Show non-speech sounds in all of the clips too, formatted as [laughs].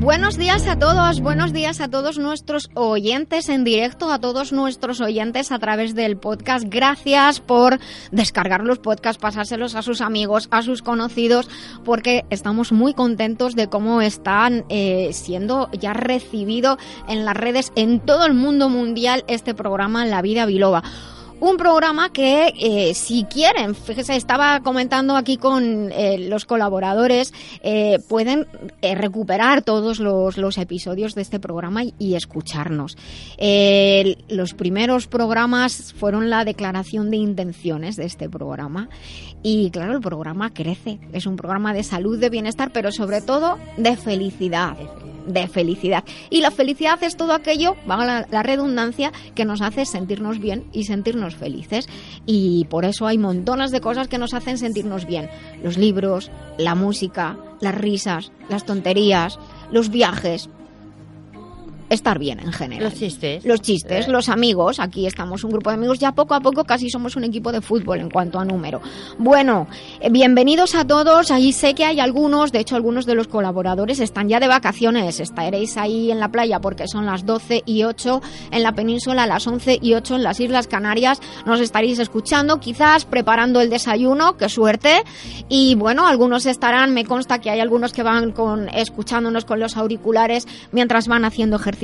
Buenos días a todos, buenos días a todos nuestros oyentes en directo, a todos nuestros oyentes a través del podcast. Gracias por descargar los podcasts, pasárselos a sus amigos, a sus conocidos, porque estamos muy contentos de cómo están eh, siendo ya recibido en las redes en todo el mundo mundial este programa La Vida Biloba. Un programa que, eh, si quieren, fíjese, estaba comentando aquí con eh, los colaboradores, eh, pueden recuperar todos los, los, episodios de este programa y, escucharnos. los primeros programas fueron la declaración de intenciones de este programa y, claro, el programa crece. Es un programa de salud, de bienestar, pero sobre todo de felicidad de felicidad. Y la felicidad es todo aquello, va la, la redundancia, que nos hace sentirnos bien y sentirnos felices. Y por eso hay montones de cosas que nos hacen sentirnos bien. Los libros, la música, las risas, las tonterías, los viajes, estar bien en general. Los chistes. Los chistes, los amigos. Aquí estamos un grupo de amigos. Ya poco a poco casi somos un equipo de fútbol en cuanto a número. Bueno, eh, bienvenidos a todos. Ahí sé que hay algunos, de hecho algunos de los colaboradores están ya de vacaciones. Estaréis ahí en la playa porque son las 12 y 8 en la península, las 11 y 8 en las Islas Canarias. Nos estaréis escuchando, quizás preparando el desayuno. Qué suerte. Y bueno, algunos estarán, me consta que hay algunos que van con escuchándonos con los auriculares mientras van haciendo ejercicio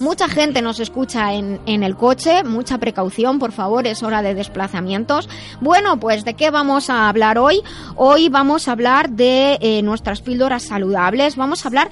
Mucha gente nos escucha en, el coche, mucha precaución, por favor, es hora de desplazamientos. Bueno, pues ¿de qué vamos a hablar hoy? Hoy vamos a hablar de eh, nuestras píldoras saludables, vamos a hablar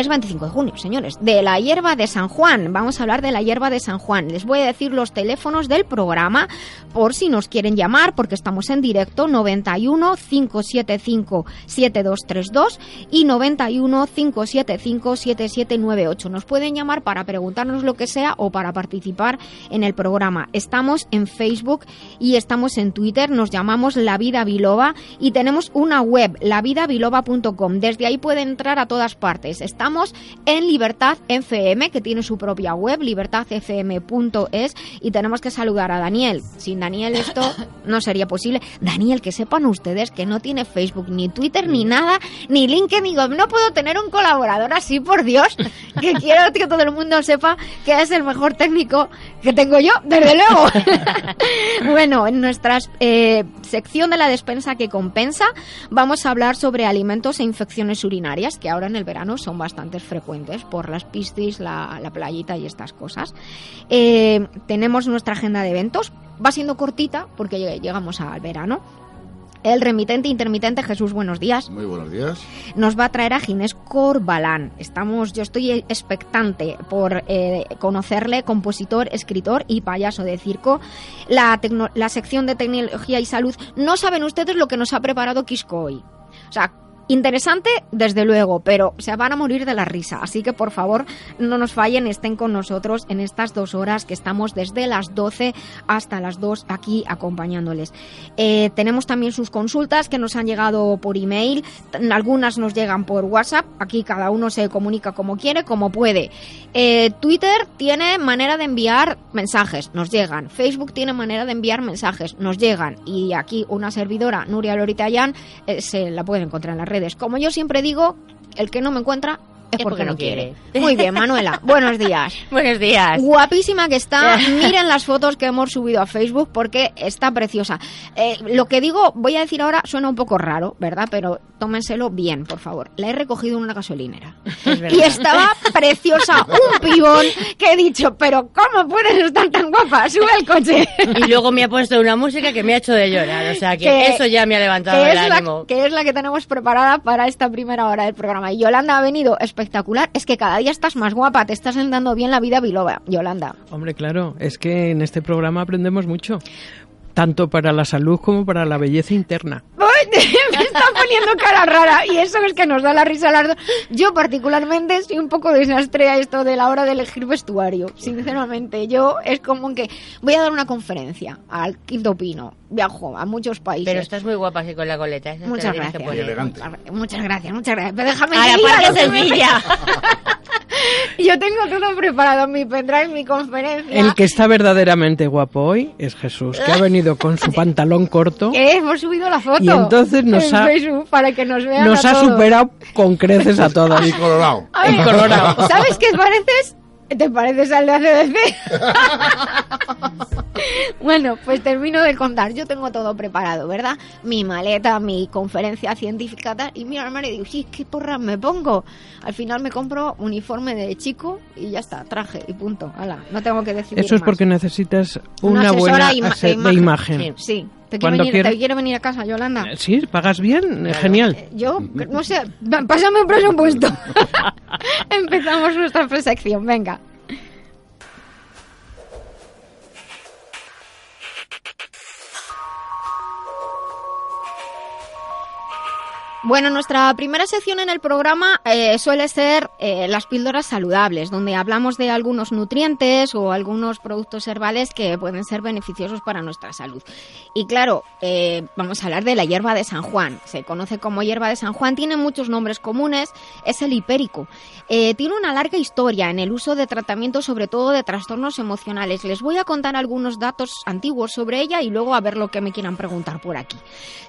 es 25 de junio, señores, de la hierba de San Juan. Vamos a hablar de la hierba de San Juan. Les voy a decir los teléfonos del programa por si nos quieren llamar, porque estamos en directo 91 575 7232 y 91 575 7798. Nos pueden llamar para preguntarnos lo que sea o para participar en el programa. Estamos en Facebook y estamos en Twitter. Nos llamamos La Vida Biloba y tenemos una web, lavidabiloba.com. Desde ahí pueden entrar a todas partes. Estamos estamos en Libertad FM, que tiene su propia web, libertadfm.es, y tenemos que saludar a Daniel. Sin Daniel esto [laughs] no sería posible. Daniel, que sepan ustedes que no tiene Facebook, ni Twitter, ni nada, ni LinkedIn. Digo, no puedo tener un colaborador así, por Dios, que [laughs] quiero que todo el mundo sepa que es el mejor técnico que tengo yo, desde luego. [laughs] bueno, en nuestra eh, sección de la despensa que compensa, vamos a hablar sobre alimentos e infecciones urinarias, que ahora en el verano son bastante frecuentes por las piscis, la, la playita y estas cosas. Eh, tenemos nuestra agenda de eventos. Va siendo cortita porque llegamos al verano. El remitente intermitente Jesús, buenos días. Muy buenos días. Nos va a traer a Ginés Corbalán. Estamos, yo estoy expectante por eh, conocerle, compositor, escritor y payaso de circo. La, la sección de tecnología y salud. No saben ustedes lo que nos ha preparado Quisco hoy. O sea, Interesante, desde luego, pero se van a morir de la risa. Así que por favor, no nos fallen, estén con nosotros en estas dos horas que estamos desde las 12 hasta las 2 aquí acompañándoles. Eh, tenemos también sus consultas que nos han llegado por email, algunas nos llegan por WhatsApp. Aquí cada uno se comunica como quiere, como puede. Eh, Twitter tiene manera de enviar mensajes, nos llegan. Facebook tiene manera de enviar mensajes, nos llegan. Y aquí una servidora, Nuria Loritayan, eh, se la puede encontrar en las redes como yo siempre digo, el que no me encuentra es porque, no quiere. Muy bien, Manuela. [laughs] Buenos días. Buenos días. Guapísima que está. [laughs] Miren las fotos que hemos subido a Facebook porque está preciosa. Eh, lo que digo, voy a decir ahora, suena un poco raro, ¿verdad? Pero tómenselo bien, por favor. La he recogido en una gasolinera. [laughs] y estaba preciosa. Un pibón que he dicho, pero ¿cómo puedes estar tan guapa? Sube al coche. y luego me ha puesto una música que me ha hecho de llorar. O sea que, eso ya me ha levantado el ánimo. que es la que tenemos preparada para esta primera hora del programa. Y Yolanda ha venido espectacular. Es que cada día estás más guapa, te estás dando bien la vida biloba, Yolanda. Hombre, claro, es que en este programa aprendemos mucho tanto para la salud como para la belleza interna. ¡Ay, [laughs] me está poniendo cara rara y eso es que nos da la risa las dos. Yo particularmente soy un poco desastre a esto de la hora de elegir vestuario, sinceramente. Yo es como que voy a dar una conferencia al Quinto Pino, viajo a muchos países. Pero estás muy guapa así con la coleta. Muchas gracias. Muchas gracias, muchas gracias. Pero déjame que [laughs] Yo tengo todo preparado, mi pendrive, mi conferencia. El que está verdaderamente guapo hoy es Jesús, que ha [laughs] venido con su pantalón corto. hemos subido la foto. Y entonces nos ha, para que nos vean nos ha superado con creces a todos. Y colorado. y colorado. [laughs] ¿Sabes qué pareces? ¿Te pareces al de ACDC? [laughs] bueno, pues termino de contar. Yo tengo todo preparado, ¿verdad? Mi maleta, mi conferencia científica tal. Y mi armario y digo, sí, ¿qué porra me pongo? Al final me compro uniforme de chico y ya está, traje y punto. Hala, no tengo que decir Eso es porque necesitas una, buena de imagen. sí. ¿Te quiere, venir, ¿Te quiere, venir, a casa, Yolanda? Eh, sí, pagas bien, eh, genial. Eh, yo, no sé, pásame un presupuesto. [laughs] [laughs] Empezamos nuestra presección, venga. Bueno, nuestra primera sección en el programa eh, suele ser eh, las píldoras saludables, donde hablamos de algunos nutrientes o algunos productos herbales que pueden ser beneficiosos para nuestra salud. Y claro, eh, vamos a hablar de la hierba de San Juan. Se conoce como hierba de San Juan, tiene muchos nombres comunes, es el hipérico. tiene una larga historia en el uso de tratamientos, sobre todo de trastornos emocionales. Les voy a contar algunos datos antiguos sobre ella y luego a ver lo que me quieran preguntar por aquí.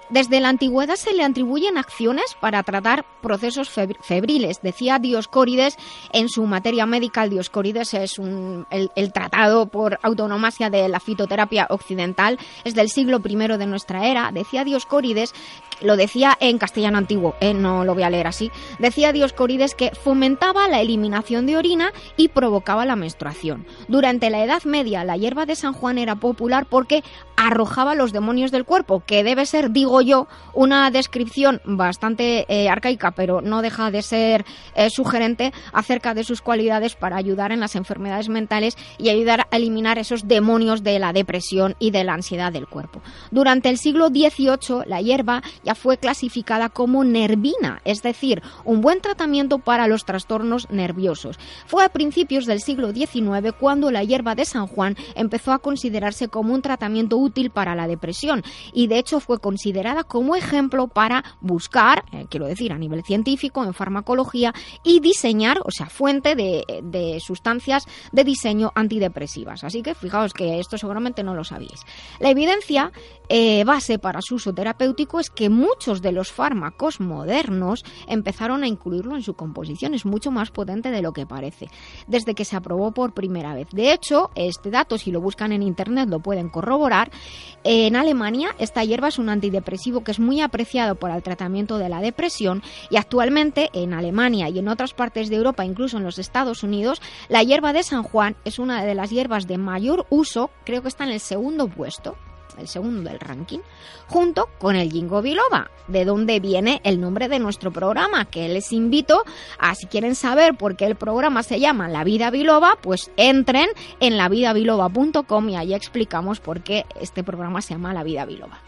Desde la antigüedad se le atribuyen acciones para tratar procesos febriles. Decía Dioscórides en su materia médica, Dioscórides es el, tratado por autonomasia de la fitoterapia occidental, es del siglo I de nuestra era. Decía Dioscórides lo decía en castellano antiguo, eh, no lo voy a leer así, decía Dioscorides que fomentaba la eliminación de orina y provocaba la menstruación. Durante la Edad Media la hierba de San Juan era popular porque arrojaba los demonios del cuerpo, que debe ser, digo yo, una descripción bastante eh, arcaica, pero no deja de ser eh, sugerente acerca de sus cualidades para ayudar en las enfermedades mentales y ayudar a eliminar esos demonios de la depresión y de la ansiedad del cuerpo. Durante el siglo XVIII la hierba fue clasificada como nervina, es decir, un buen tratamiento para los trastornos nerviosos. Fue a principios del siglo XIX cuando la hierba de San Juan empezó a considerarse como un tratamiento útil para la depresión y de hecho fue considerada como ejemplo para buscar, eh, quiero decir, a nivel científico, en farmacología y diseñar, o sea, fuente de, sustancias de diseño antidepresivas. Así que fijaos que esto seguramente no lo sabíais. La evidencia eh, base para su uso terapéutico es que muchos de los fármacos modernos empezaron a incluirlo en su composición. Es mucho más potente de lo que parece, desde que se aprobó por primera vez. De hecho, este dato, si lo buscan en Internet, lo pueden corroborar. En Alemania, esta hierba es un antidepresivo que es muy apreciado para el tratamiento de la depresión y actualmente en Alemania y en otras partes de Europa, incluso en los Estados Unidos, la hierba de San Juan es una de las hierbas de mayor uso, creo que está en el segundo puesto el segundo del ranking, junto con el Jingo Biloba, de donde viene el nombre de nuestro programa, que les invito a, si quieren saber por qué el programa se llama La Vida Biloba, pues entren en lavidabiloba.com y ahí explicamos por qué este programa se llama La Vida Biloba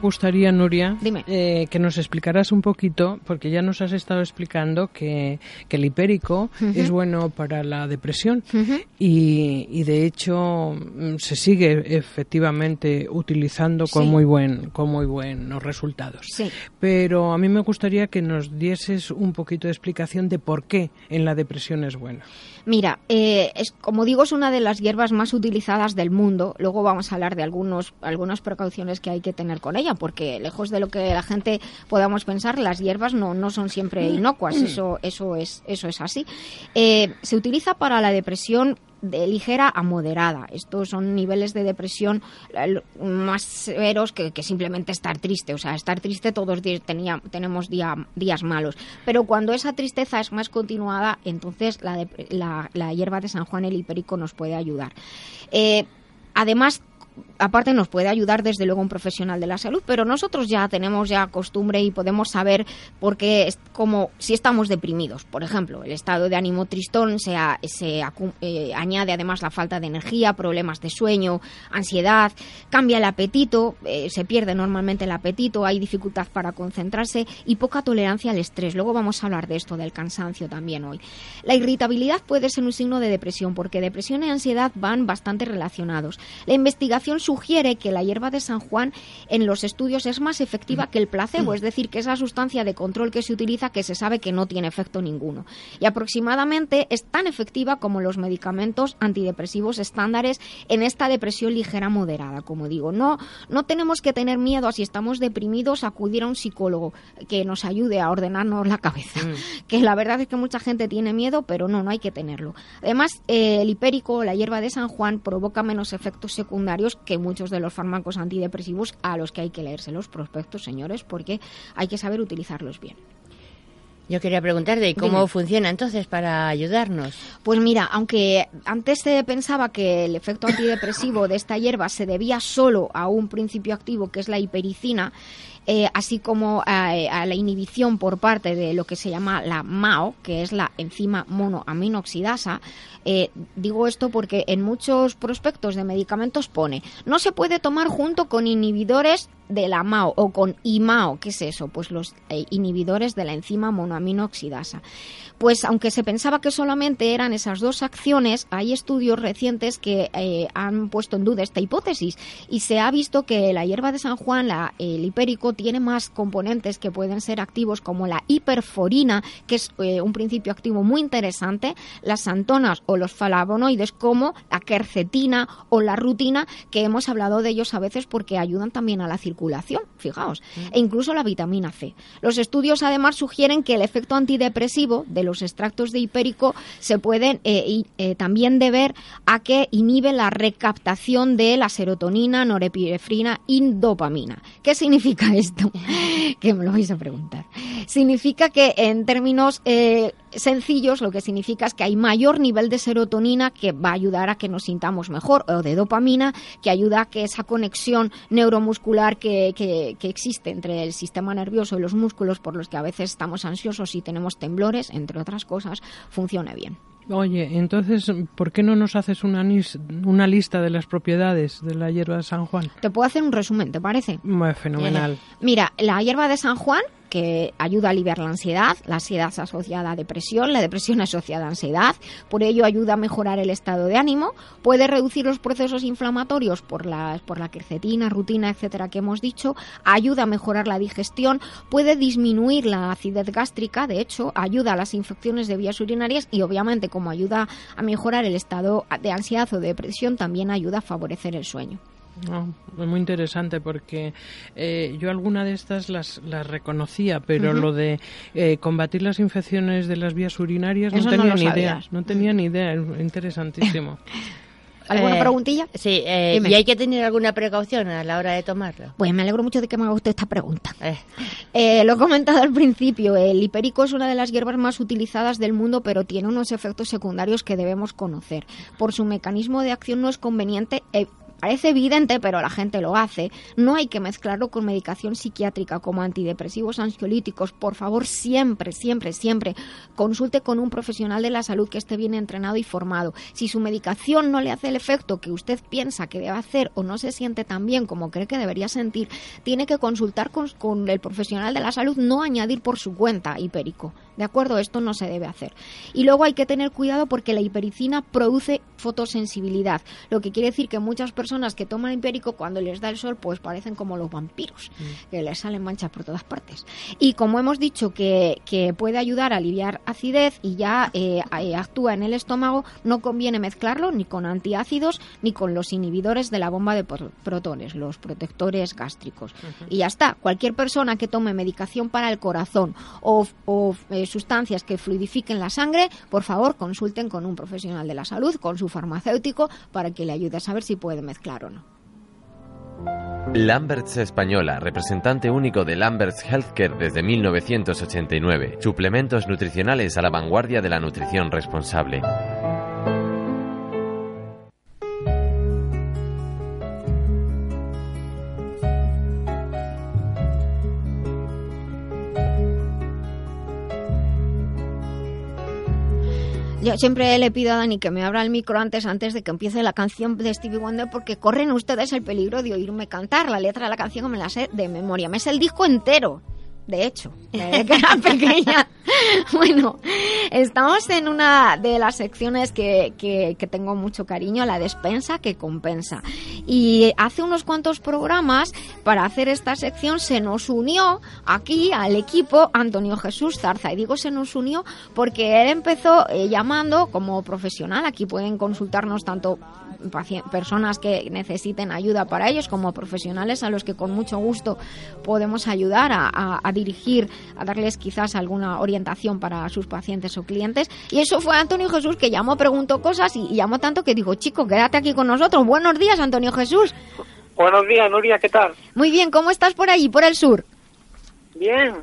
gustaría, Nuria, eh, que nos explicaras un poquito, porque ya nos has estado explicando que, el hipérico es bueno para la depresión y, de hecho mm, se sigue efectivamente utilizando con muy buen con muy buenos resultados. Pero a mí me gustaría que nos dieses un poquito de explicación de por qué en la depresión es bueno. Mira, eh, es, como digo, es una de las hierbas más utilizadas del mundo. Luego vamos a hablar de algunos, algunas precauciones que hay que tener con ella, porque lejos de lo que la gente podamos pensar, las hierbas no, no son siempre inocuas. Eso, eso, es, eso es así. Eh, se utiliza para la depresión de ligera a moderada. Estos son niveles de depresión más severos que, simplemente estar triste. O sea, estar triste todos tenía, tenemos días malos. Pero cuando esa tristeza es más continuada, entonces la, la, hierba de San Juan el hipérico nos puede ayudar. Eh, además, aparte nos puede ayudar desde luego un profesional de la salud, pero nosotros ya tenemos ya costumbre y podemos saber por qué es como si estamos deprimidos. Por ejemplo, el estado de ánimo tristón se, se eh, añade además la falta de energía, problemas de sueño, ansiedad, cambia el apetito, eh, se pierde normalmente el apetito, hay dificultad para concentrarse y poca tolerancia al estrés. Luego vamos a hablar de esto, del cansancio también hoy. La irritabilidad puede ser un signo de depresión porque depresión y ansiedad van bastante relacionados. La investigación sugiere que la hierba de San Juan en los estudios es más efectiva que el placebo, es decir, que esa sustancia de control que se utiliza que se sabe que no tiene efecto ninguno. Y aproximadamente es tan efectiva como los medicamentos antidepresivos estándares en esta depresión ligera moderada, como digo. No, no tenemos que tener miedo a si estamos deprimidos acudir a un psicólogo que nos ayude a ordenarnos la cabeza. Mm. Que la verdad es que mucha gente tiene miedo, pero no, no hay que tenerlo. Además, eh, el hipérico, la hierba de San Juan, provoca menos efectos secundarios que muchos de los fármacos antidepresivos a los que hay que leerse los prospectos, señores, porque hay que saber utilizarlos bien. Yo quería preguntarte, ¿cómo funciona entonces para ayudarnos? Pues mira, aunque antes se pensaba que el efecto antidepresivo de esta hierba se debía solo a un principio activo que es la hipericina, eh, así como a, la inhibición por parte de lo que se llama la MAO, que es la enzima monoaminoxidasa. Eh, digo esto porque en muchos prospectos de medicamentos pone no se puede tomar junto con inhibidores de la MAO o con IMAO, ¿qué es eso? Pues los eh, inhibidores de la enzima monoaminoxidasa. Pues aunque se pensaba que solamente eran esas dos acciones, hay estudios recientes que eh, han puesto en duda esta hipótesis y se ha visto que la hierba de San Juan, la, el hipérico, tiene más componentes que pueden ser activos como la hiperforina, que es un principio activo muy interesante, las santonas o los flavonoides como la quercetina o la rutina, que hemos hablado de ellos a veces porque ayudan también a la circulación, fijaos, e incluso la vitamina C. Los estudios además sugieren que el efecto antidepresivo de los extractos de hipérico se pueden eh, eh, también deber a que inhibe la recaptación de la serotonina, norepinefrina y dopamina. ¿Qué significa esto? [laughs] que me lo vais a preguntar. Significa que en términos eh, sencillos lo que significa es que hay mayor nivel de serotonina que va a ayudar a que nos sintamos mejor o de dopamina que ayuda a que esa conexión neuromuscular que, que, que existe entre el sistema nervioso y los músculos por los que a veces estamos ansiosos y tenemos temblores, entre otras cosas, funcione bien. Oye, entonces, ¿por qué no nos haces una, una lista de las propiedades de la hierba de San Juan? Te puedo hacer un resumen, ¿te parece? fenomenal. Mira, la hierba de San Juan que ayuda a aliviar la ansiedad, la ansiedad asociada a depresión, la depresión asociada a ansiedad, por ello ayuda a mejorar el estado de ánimo, puede reducir los procesos inflamatorios por la, por la quercetina, rutina, etcétera, que hemos dicho, ayuda a mejorar la digestión, puede disminuir la acidez gástrica, de hecho, ayuda a las infecciones de vías urinarias y obviamente como ayuda a mejorar el estado de ansiedad o de depresión, también ayuda a favorecer el sueño. Es muy interesante porque eh, yo alguna de estas las, las reconocía, pero lo de eh, combatir las infecciones de las vías urinarias no tenía ni idea. No tenía ni idea, interesantísimo. [laughs] ¿Alguna eh, preguntilla? Sí, ¿y hay que tener alguna precaución a la hora de tomarlo? Pues me alegro mucho de que me haga usted esta pregunta. lo he comentado al principio, el hipérico es una de las hierbas más utilizadas del mundo, pero tiene unos efectos secundarios que debemos conocer. Por su mecanismo de acción no es conveniente Parece evidente, pero la gente lo hace. No hay que mezclarlo con medicación psiquiátrica como antidepresivos ansiolíticos. Por favor, siempre, siempre, siempre consulte con un profesional de la salud que esté bien entrenado y formado. Si su medicación no le hace el efecto que usted piensa que debe hacer o no se siente tan bien como cree que debería sentir, tiene que consultar con, con el profesional de la salud, no añadir por su cuenta hipérico. ¿De acuerdo? Esto no se debe hacer. Y luego hay que tener cuidado porque la hipericina produce fotosensibilidad, lo que quiere decir que muchas personas que toman hipérico cuando les da el sol pues parecen como los vampiros, mm. que les salen manchas por todas partes. Y como hemos dicho que, puede ayudar a aliviar acidez y ya eh, eh, actúa en el estómago, no conviene mezclarlo ni con antiácidos ni con los inhibidores de la bomba de protones, los protectores gástricos. Y ya está, cualquier persona que tome medicación para el corazón o, eh, sustancias que fluidifiquen la sangre, por favor consulten con un profesional de la salud, con su farmacéutico, para que le ayude a saber si puede mezclar o no. Lamberts Española, representante único de Lamberts Healthcare desde 1989. Suplementos nutricionales a la vanguardia de la nutrición responsable. Yo siempre le pido a Dani que me abra el micro antes, antes de que empiece la canción de Stevie Wonder, porque corren ustedes el peligro de oírme cantar. La letra de la canción me la sé de memoria. Me sé el disco entero de hecho, que era [laughs] pequeña. [laughs] bueno, estamos en una de las secciones que, que, tengo mucho cariño, la despensa que compensa. Y hace unos cuantos programas, para hacer esta sección, se nos unió aquí al equipo Antonio Jesús Zarza. Y digo se nos unió porque él empezó eh, llamando como profesional. Aquí pueden consultarnos tanto personas que necesiten ayuda para ellos como profesionales a los que con mucho gusto podemos ayudar a, a dirigir, a darles quizás alguna orientación para sus pacientes o clientes. Y eso fue Antonio Jesús que llamó, preguntó cosas y, llamó tanto que dijo, chico, quédate aquí con nosotros. Buenos días, Antonio Jesús. Buenos días, Nuria, ¿qué tal? Muy bien, ¿cómo estás por ahí, por el sur? Bien,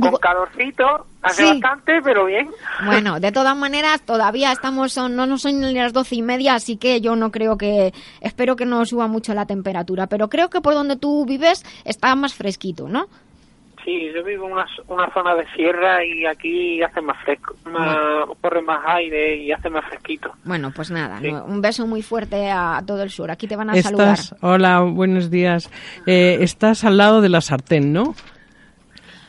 con calorcito, hace bastante, pero bien. Bueno, de todas maneras, todavía estamos, son, no, no son ni las doce y media, así que yo no creo que, espero que no suba mucho la temperatura, pero creo que por donde tú vives está más fresquito, ¿no? Sí, yo vivo en una, una zona de sierra y aquí hace más fresco, corre más aire y hace más fresquito. Bueno, pues nada, un beso muy fuerte a todo el sur. Aquí te van a saludar. Hola, buenos días. Eh, estás al lado de la sartén, ¿no?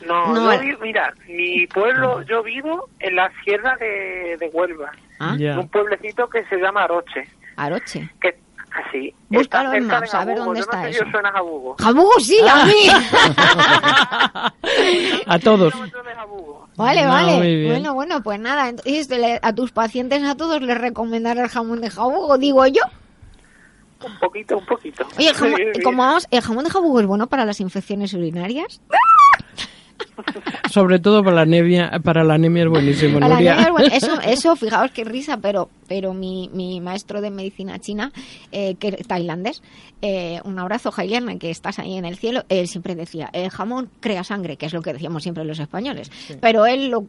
No, yo mira, mi pueblo, yo vivo en la sierra de, de Huelva, ¿Ah? un pueblecito que se llama Aroche. Aroche. Que Así. Búscalo en Maps, a ver dónde está eso. suena Jabugo. ¡Jabugo sí, a mí! [laughs] a todos. Vale, vale. Bueno, bueno, pues nada. a tus pacientes, a todos les recomendaré el jamón de jabugo, digo yo. Un poquito, un poquito. Oye, el jamón, [laughs] vamos, ¿el jamón de jabugo es bueno para las infecciones urinarias? [laughs] Sobre todo para la anemia, para la anemia es buenísimo. [laughs] Eso, eso, fijaos qué risa, pero, pero mi, mi maestro de medicina china, eh, que tailandés, eh, un abrazo, Jailian, que estás ahí en el cielo, él siempre decía, el jamón crea sangre, que es lo que decíamos siempre los españoles, pero él lo,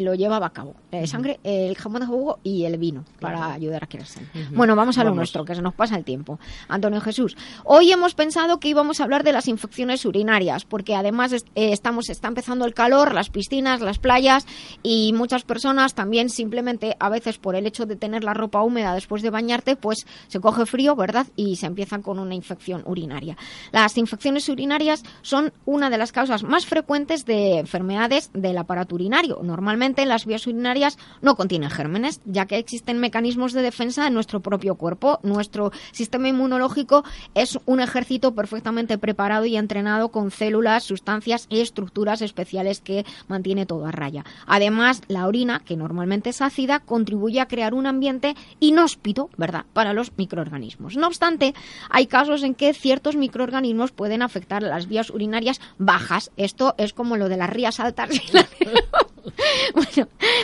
lo llevaba a cabo, la sangre, el jamón de jugo y el vino, para ayudar a crear sangre. Bueno, vamos a lo nuestro, que se nos pasa el tiempo. Antonio Jesús, hoy hemos pensado que íbamos a hablar de las infecciones urinarias, porque además eh, estamos, está empezando el calor, las piscinas, las playas, y muchas personas también simplemente, a veces por el hecho de tener la ropa húmeda después de bañarte, pues se coge frío, ¿verdad? Y se empiezan con una infección urinaria. Las infecciones urinarias son una de las causas más frecuentes de enfermedades del aparato urinario. Normalmente las vías urinarias no contienen gérmenes, ya que existen mecanismos de defensa en nuestro propio cuerpo. Nuestro sistema inmunológico es un ejército perfectamente preparado y entrenado con células, sustancias y estructuras especiales que mantiene todo a raya. Además, la orina, que normalmente es ácida, contribuye a crear un ambiente inhóspito, ¿verdad?, para los microorganismos. No obstante, hay casos en que ciertos microorganismos pueden afectar las vías urinarias bajas. Esto es como lo de las rías altas. [laughs]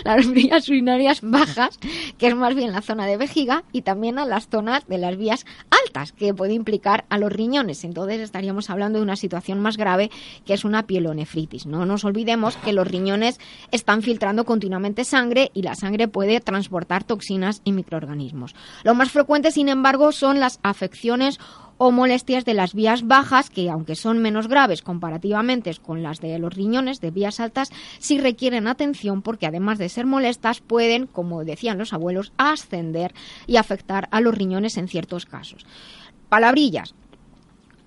las vías urinarias bajas, que es más bien la zona de vejiga, y también a las zonas de las vías altas, que puede implicar a los riñones. Entonces estaríamos hablando de una situación más grave, que es una pielonefritis. No nos olvidemos que los riñones están filtrando continuamente sangre y la sangre puede transportar toxinas y microorganismos. Lo más frecuente, sin embargo, son las afecciones o molestias de las vías bajas, que aunque son menos graves comparativamente con las de los riñones de vías altas, sí requieren atención porque además de ser molestas pueden, como decían los abuelos, ascender y afectar a los riñones en ciertos casos. Palabrillas,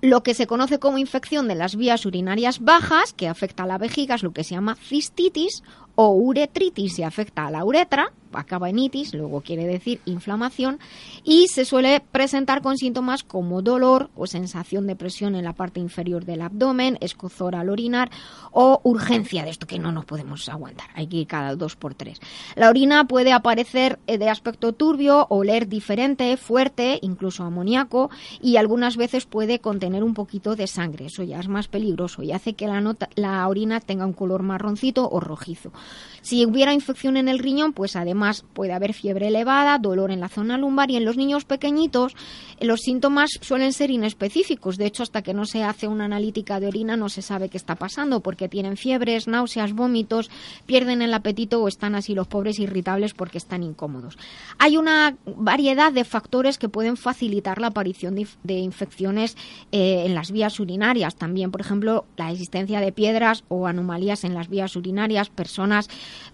lo que se conoce como infección de las vías urinarias bajas, que afecta a la vejiga, es lo que se llama cistitis, o uretritis, si afecta a la uretra, acaba en itis, luego quiere decir inflamación, y se suele presentar con síntomas como dolor o sensación de presión en la parte inferior del abdomen, escozor al orinar o urgencia de esto que no nos podemos aguantar, hay que ir cada dos por tres. La orina puede aparecer eh, de aspecto turbio, oler diferente, fuerte, incluso amoníaco, y algunas veces puede contener un poquito de sangre, eso ya es más peligroso y hace que la, la orina tenga un color marroncito o rojizo. Si hubiera infección en el riñón, pues además puede haber fiebre elevada, dolor en la zona lumbar y en los niños pequeñitos los síntomas suelen ser inespecíficos. De hecho, hasta que no se hace una analítica de orina no se sabe qué está pasando porque tienen fiebres, náuseas, vómitos, pierden el apetito o están así los pobres irritables porque están incómodos. Hay una variedad de factores que pueden facilitar la aparición de, infecciones eh, en las vías urinarias. También, por ejemplo, la existencia de piedras o anomalías en las vías urinarias, personas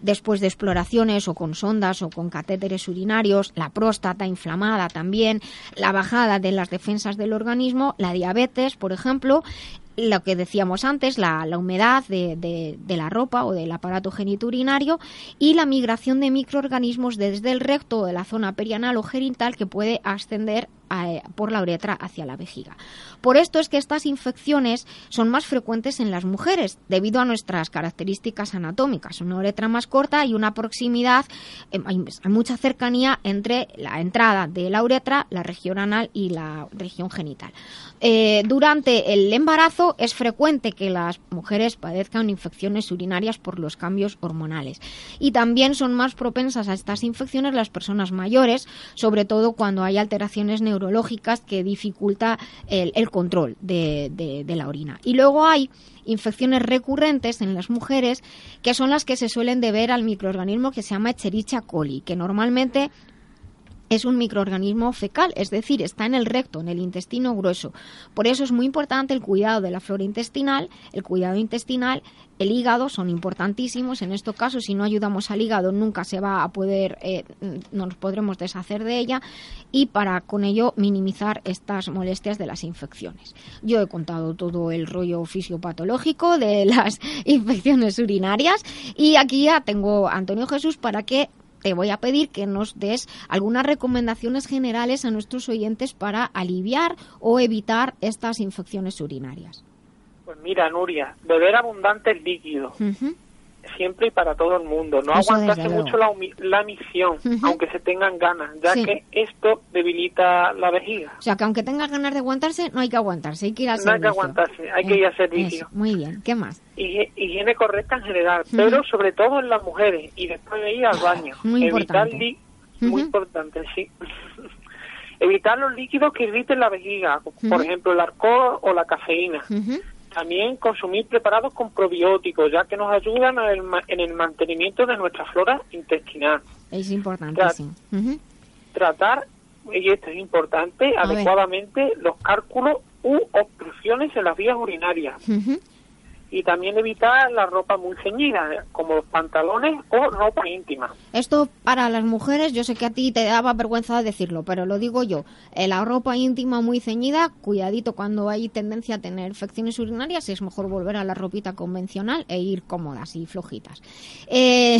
después de exploraciones o con sondas o con catéteres urinarios, la próstata inflamada también, la bajada de las defensas del organismo, la diabetes, por ejemplo, lo que decíamos antes, la, humedad de, de, la ropa o del aparato geniturinario y la migración de microorganismos desde el recto o de la zona perianal o genital que puede ascender eh, por la uretra hacia la vejiga. Por esto es que estas infecciones son más frecuentes en las mujeres debido a nuestras características anatómicas, una uretra más corta y una proximidad, eh, hay mucha cercanía entre la entrada de la uretra, la región anal y la región genital. Eh, durante el embarazo es frecuente que las mujeres padezcan infecciones urinarias por los cambios hormonales y también son más propensas a estas infecciones las personas mayores, sobre todo cuando hay alteraciones neurológicas que dificulta el, control de, la orina. Y luego hay infecciones recurrentes en las mujeres que son las que se suelen deber al microorganismo que se llama Echerichia coli, que normalmente es un microorganismo fecal, es decir, está en el recto, en el intestino grueso. Por eso es muy importante el cuidado de la flora intestinal, el cuidado intestinal, el hígado son importantísimos. En este caso, si no ayudamos al hígado, nunca se va a poder, eh, no nos podremos deshacer de ella y para con ello minimizar estas molestias de las infecciones. Yo he contado todo el rollo fisiopatológico de [laughs] las infecciones urinarias y aquí ya tengo a Antonio Jesús para que te voy a pedir que nos des algunas recomendaciones generales a nuestros oyentes para aliviar o evitar estas infecciones urinarias. Pues mira, Nuria, beber abundantes líquidos siempre y para todo el mundo. No aguantarse mucho la, la misión, aunque se tengan ganas, ya que esto debilita la vejiga. O sea, que aunque tengas ganas de aguantarse, no hay que aguantarse, hay que ir a servicio. No hay que aguantarse, hay que ir a servicio. muy bien, ¿qué más? higiene correcta en general, pero sobre todo en las mujeres y después de ir al baño. Muy importante. Muy importante, sí. [laughs] Evitar los líquidos que irriten la vejiga, por ejemplo el alcohol o la cafeína. También consumir preparados con probióticos, ya que nos ayudan en el mantenimiento de nuestra flora intestinal. Es importantísimo. Tratar, y esto es importante, adecuadamente los cálculos u obstrucciones en las vías urinarias y también evitar la ropa muy ceñida, como los pantalones o ropa íntima. Esto para las mujeres, yo sé que a ti te daba vergüenza decirlo, pero lo digo yo, eh, la ropa íntima muy ceñida, cuidadito cuando hay tendencia a tener infecciones urinarias, es mejor volver a la ropita convencional e ir cómodas y flojitas. Eh,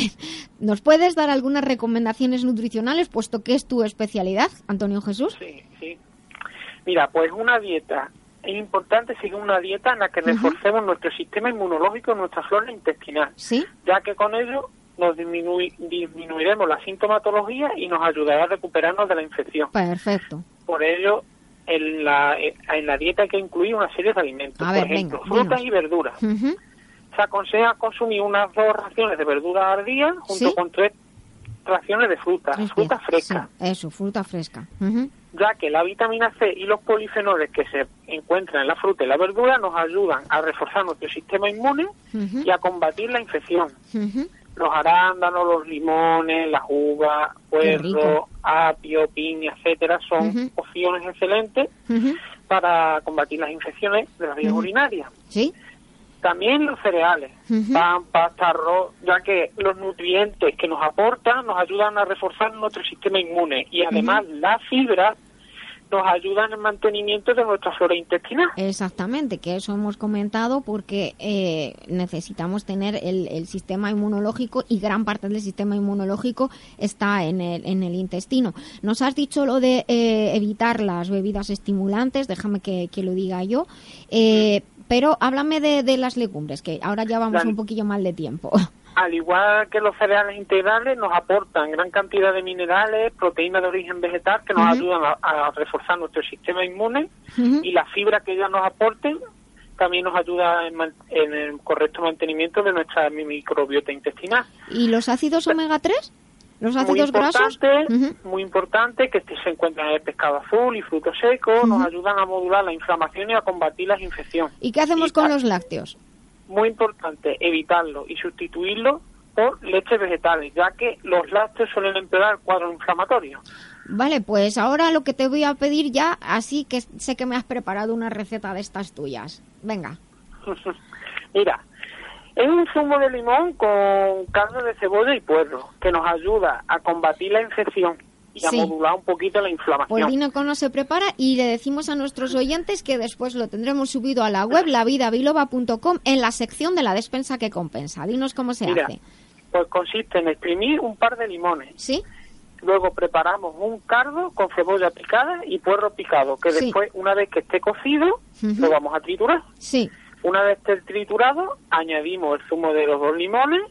¿Nos puedes dar algunas recomendaciones nutricionales, puesto que es tu especialidad, Antonio Jesús? Sí, sí. Mira, pues una dieta es importante seguir una dieta en la que reforcemos nuestro sistema inmunológico y nuestra flora intestinal, ya que con ello nos disminuiremos la sintomatología y nos ayudará a recuperarnos de la infección. Perfecto. Por ello, en la, en la dieta hay que incluir una serie de alimentos, por ejemplo, frutas y verduras. Se aconseja consumir unas dos raciones de verduras al día junto con tres de fruta, fruta fresca. eso, fruta fresca ya que la vitamina C y los polifenoles que se encuentran en la fruta y la verdura nos ayudan a reforzar nuestro sistema inmune y a combatir la infección. Los arándanos, los limones, las uvas, puerro, apio, piña, etcétera, son opciones excelentes para combatir las infecciones de las vías urinarias. ¿Sí? También los cereales, pan, pasta, arroz, ya que los nutrientes que nos aportan nos ayudan a reforzar nuestro sistema inmune y además la fibra nos ayudan en el mantenimiento de nuestra flora intestinal. Exactamente, que eso hemos comentado porque eh, necesitamos tener el, sistema inmunológico y gran parte del sistema inmunológico está en el, en el intestino. Nos has dicho lo de eh, evitar las bebidas estimulantes, déjame que, lo diga yo. Eh, pero háblame de, de, las legumbres, que ahora ya vamos un poquillo mal de tiempo. [laughs] al igual que los cereales integrales, nos aportan gran cantidad de minerales, proteínas de origen vegetal que nos ayudan a, reforzar nuestro sistema inmune y la fibra que ellas nos aporten también nos ayuda en, el correcto mantenimiento de nuestra microbiota intestinal. ¿Y los ácidos omega 3? ¿Los ácidos grasos? Muy importante que se encuentran en el pescado azul y frutos secos, nos ayudan a modular la inflamación y a combatir las infecciones. ¿Y qué hacemos con los lácteos? muy importante evitarlo y sustituirlo por leches vegetales, ya que los lácteos suelen empeorar cuadro inflamatorio. Vale, pues ahora lo que te voy a pedir ya, así que sé que me has preparado una receta de estas tuyas. Venga. [laughs] Mira, Es un zumo de limón con carne de cebolla y puerro, que nos ayuda a combatir la infección y a modular un poquito la inflamación. Pues vino no se prepara y le decimos a nuestros oyentes que después lo tendremos subido a la web lavidabiloba.com en la sección de la despensa que compensa. Dinos cómo se hace. Pues consiste en exprimir un par de limones. Sí. Luego preparamos un cardo con cebolla picada y puerro picado, que después, una vez que esté cocido, lo vamos a triturar. Sí. Una vez triturado, añadimos el zumo de los dos limones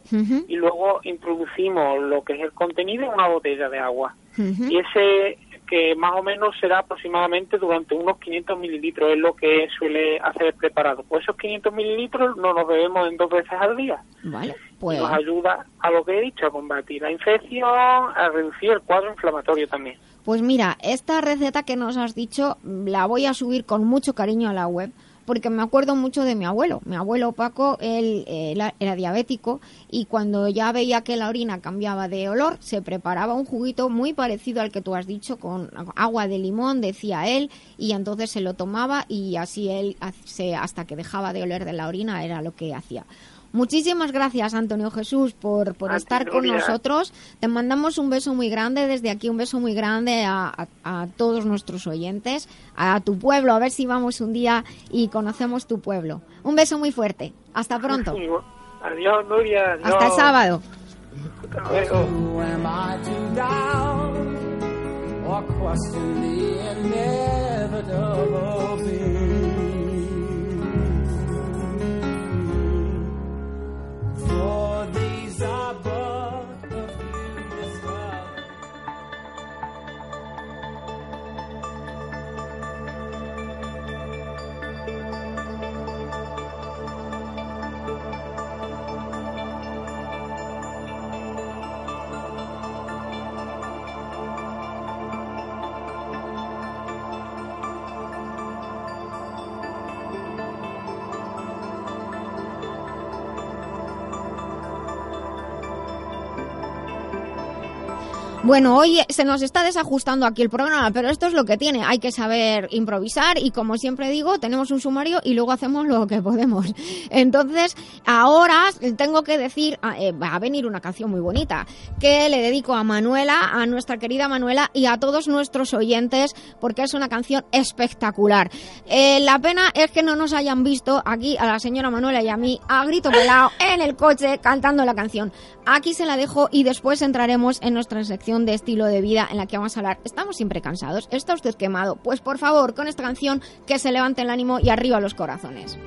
y luego introducimos lo que es el contenido en una botella de agua. Y ese que más o menos será aproximadamente durante unos 500 mililitros, es lo que suele hacer el preparado. Pues esos 500 mililitros no los bebemos en dos veces al día. Vale, pues... Nos ayuda a lo que he dicho, a combatir la infección, a reducir el cuadro inflamatorio también. Pues mira, esta receta que nos has dicho la voy a subir con mucho cariño a la web porque me acuerdo mucho de mi abuelo. Mi abuelo Paco, él, era diabético y cuando ya veía que la orina cambiaba de olor, se preparaba un juguito muy parecido al que tú has dicho, con agua de limón, decía él, y entonces se lo tomaba y así él, hasta que dejaba de oler de la orina, era lo que hacía. Muchísimas gracias, Antonio Jesús, por, por estar con nosotros. Te mandamos un beso muy grande desde aquí, un beso muy grande a, a, todos nuestros oyentes, a tu pueblo, a ver si vamos un día y conocemos tu pueblo. Un beso muy fuerte. Hasta pronto. Adiós, Nuria. Hasta el sábado. For these Bueno, hoy se nos está desajustando aquí el programa, pero esto es lo que tiene. Hay que saber improvisar y, como siempre digo, tenemos un sumario y luego hacemos lo que podemos. [laughs] Entonces, ahora tengo que decir, ah, eh, va a venir una canción muy bonita que le dedico a Manuela, a nuestra querida Manuela y a todos nuestros oyentes porque es una canción espectacular. Eh, la pena es que no nos hayan visto aquí a la señora Manuela y a mí a grito pelado en el coche cantando la canción. Aquí se la dejo y después entraremos en nuestra sección de estilo de vida en la que vamos a hablar. Estamos siempre cansados. ¿Está usted quemado? Pues por favor, con esta canción que se levante el ánimo y arriba los corazones.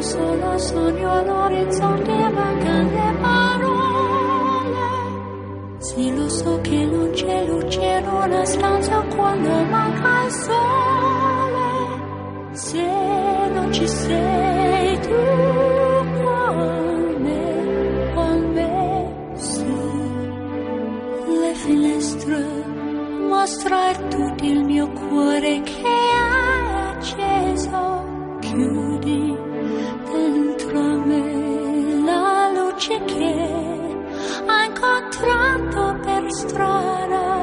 Solo sogno all'orizzonte mancano le parole. Sì lo so che non c'è luce in una stanza quando manca il sole. Se non ci sei tu finestre mostrar tutto il mio cuore che è acceso chiudi luce che ha incontrato per strada.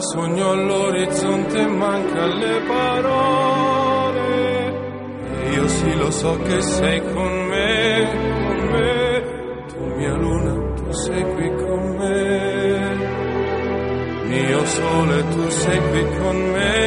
Sogno all'orizzonte manca le parole. Io sì lo so che sei con me con me. Tu mia luna sei qui con me. Mio sole, tu sei qui con me,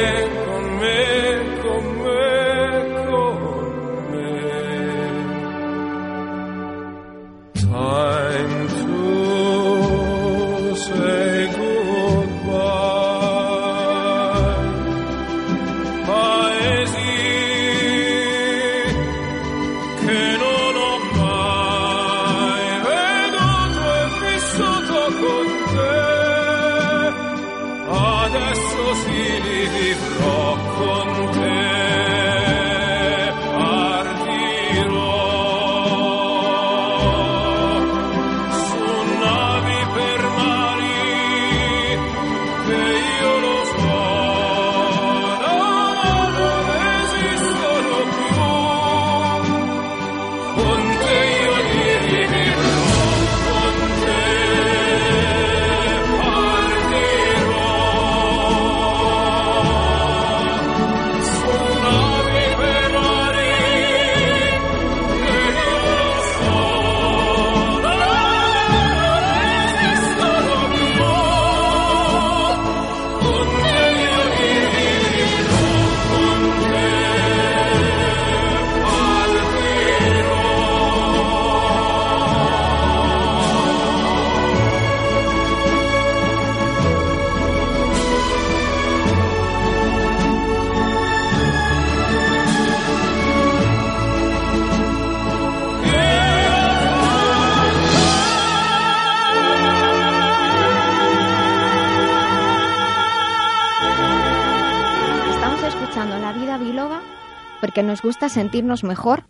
nos gusta sentirnos mejor,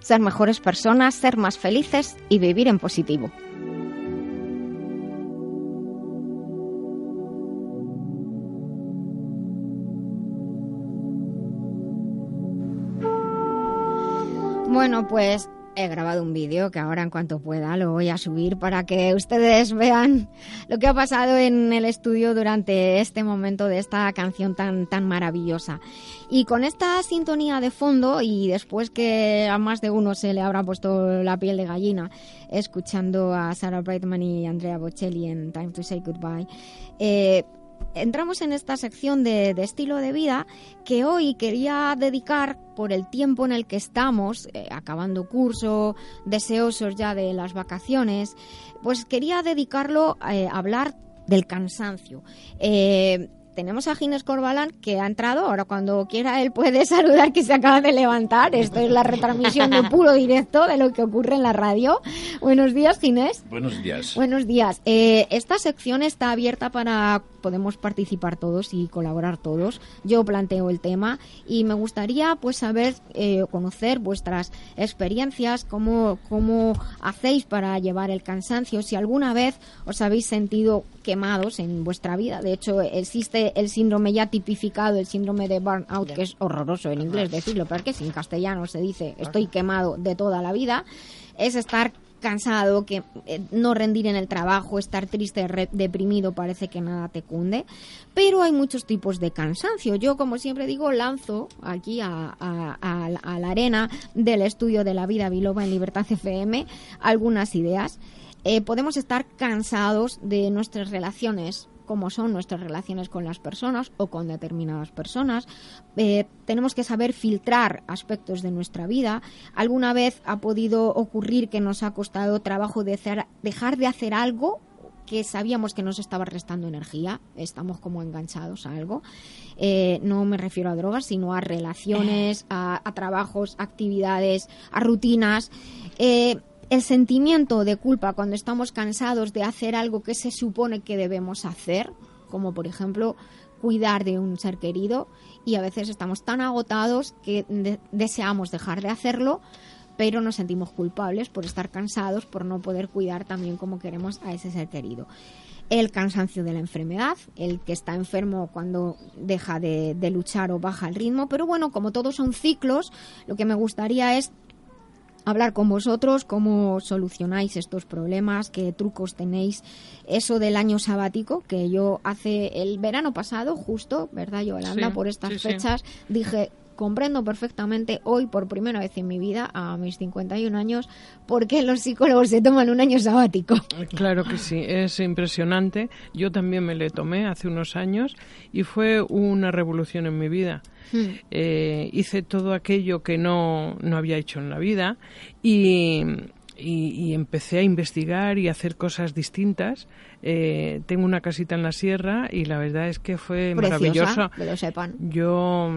ser mejores personas, ser más felices y vivir en positivo. Bueno, pues he grabado un vídeo que ahora en cuanto pueda lo voy a subir para que ustedes vean lo que ha pasado en el estudio durante este momento de esta canción tan tan maravillosa. Y con esta sintonía de fondo y después que a más de uno se le habrá puesto la piel de gallina escuchando a Sarah Brightman y Andrea Bocelli en Time to Say Goodbye, eh, entramos en esta sección de, de, estilo de vida que hoy quería dedicar por el tiempo en el que estamos, eh, acabando curso, deseosos ya de las vacaciones, pues quería dedicarlo eh, a hablar del cansancio. Eh, tenemos a Ginés Corbalán que ha entrado. Ahora, cuando quiera, él puede [laughs] saludar que se acaba de levantar. Esto es la retransmisión de puro directo de lo que ocurre en la radio. Buenos días, Ginés. Buenos días. Buenos días. Eh, esta sección está abierta para. Podemos participar todos y colaborar todos. Yo planteo el tema y me gustaría pues saber, eh, conocer vuestras experiencias, cómo, cómo hacéis para llevar el cansancio, si alguna vez os habéis sentido quemados en vuestra vida. De hecho, existe el síndrome ya tipificado, el síndrome de burnout, que es horroroso en inglés decirlo, pero que si en castellano se dice estoy quemado de toda la vida, es estar cansado, que eh, no rendir en el trabajo, estar triste, re, deprimido, parece que nada te cunde. Pero hay muchos tipos de cansancio. Yo, como siempre digo, lanzo aquí a, la arena del estudio de la vida biloba en Libertad FM algunas ideas. Eh, podemos estar cansados de nuestras relaciones como son nuestras relaciones con las personas o con determinadas personas. Eh, tenemos que saber filtrar aspectos de nuestra vida. ¿Alguna vez ha podido ocurrir que nos ha costado trabajo de hacer, dejar de hacer algo que sabíamos que nos estaba restando energía? Estamos como enganchados a algo. Eh, no me refiero a drogas, sino a relaciones, [laughs] a, a trabajos, actividades, a rutinas. Eh, el sentimiento de culpa cuando estamos cansados de hacer algo que se supone que debemos hacer, como por ejemplo cuidar de un ser querido, y a veces estamos tan agotados que de deseamos dejar de hacerlo, pero nos sentimos culpables por estar cansados, por no poder cuidar también como queremos a ese ser querido. El cansancio de la enfermedad, el que está enfermo cuando deja de, de luchar o baja el ritmo, pero bueno, como todos son ciclos, lo que me gustaría es hablar con vosotros, cómo solucionáis estos problemas, qué trucos tenéis. Eso del año sabático, que yo hace el verano pasado, justo, ¿verdad, Yolanda? Sí, Por estas sí, sí. fechas dije, comprendo perfectamente hoy, por primera vez en mi vida, a mis 51 años, por qué los psicólogos se toman un año sabático. Claro que sí, es impresionante. Yo también me le tomé hace unos años y fue una revolución en mi vida. Hmm. Eh, hice todo aquello que no, no había hecho en la vida y, y, y empecé a investigar y a hacer cosas distintas. Eh, tengo una casita en la sierra y la verdad es que fue Preciosa, maravilloso. que lo sepan. Yo,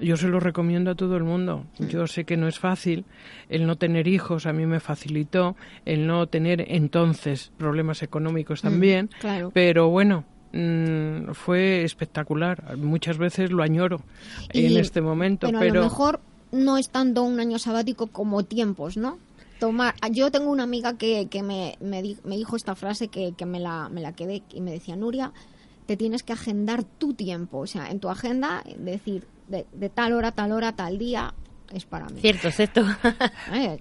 yo se lo recomiendo a todo el mundo. Yo sé que no es fácil. El no tener hijos a mí me facilitó. El no tener entonces problemas económicos también. claro. Pero bueno, mm, fue espectacular. Muchas veces lo añoro Y- en este momento. Pero, Pero, a lo mejor no es tanto un año sabático como tiempos, ¿no? Tomar, yo tengo una amiga que, que me, me, di- me dijo esta frase que, que me, la, me la quedé y me decía, Nuria, te tienes que agendar tu tiempo, o sea, en tu agenda, decir, de, de tal hora, tal hora, tal día, es para mí. Cierto, cierto. [laughs] Eh,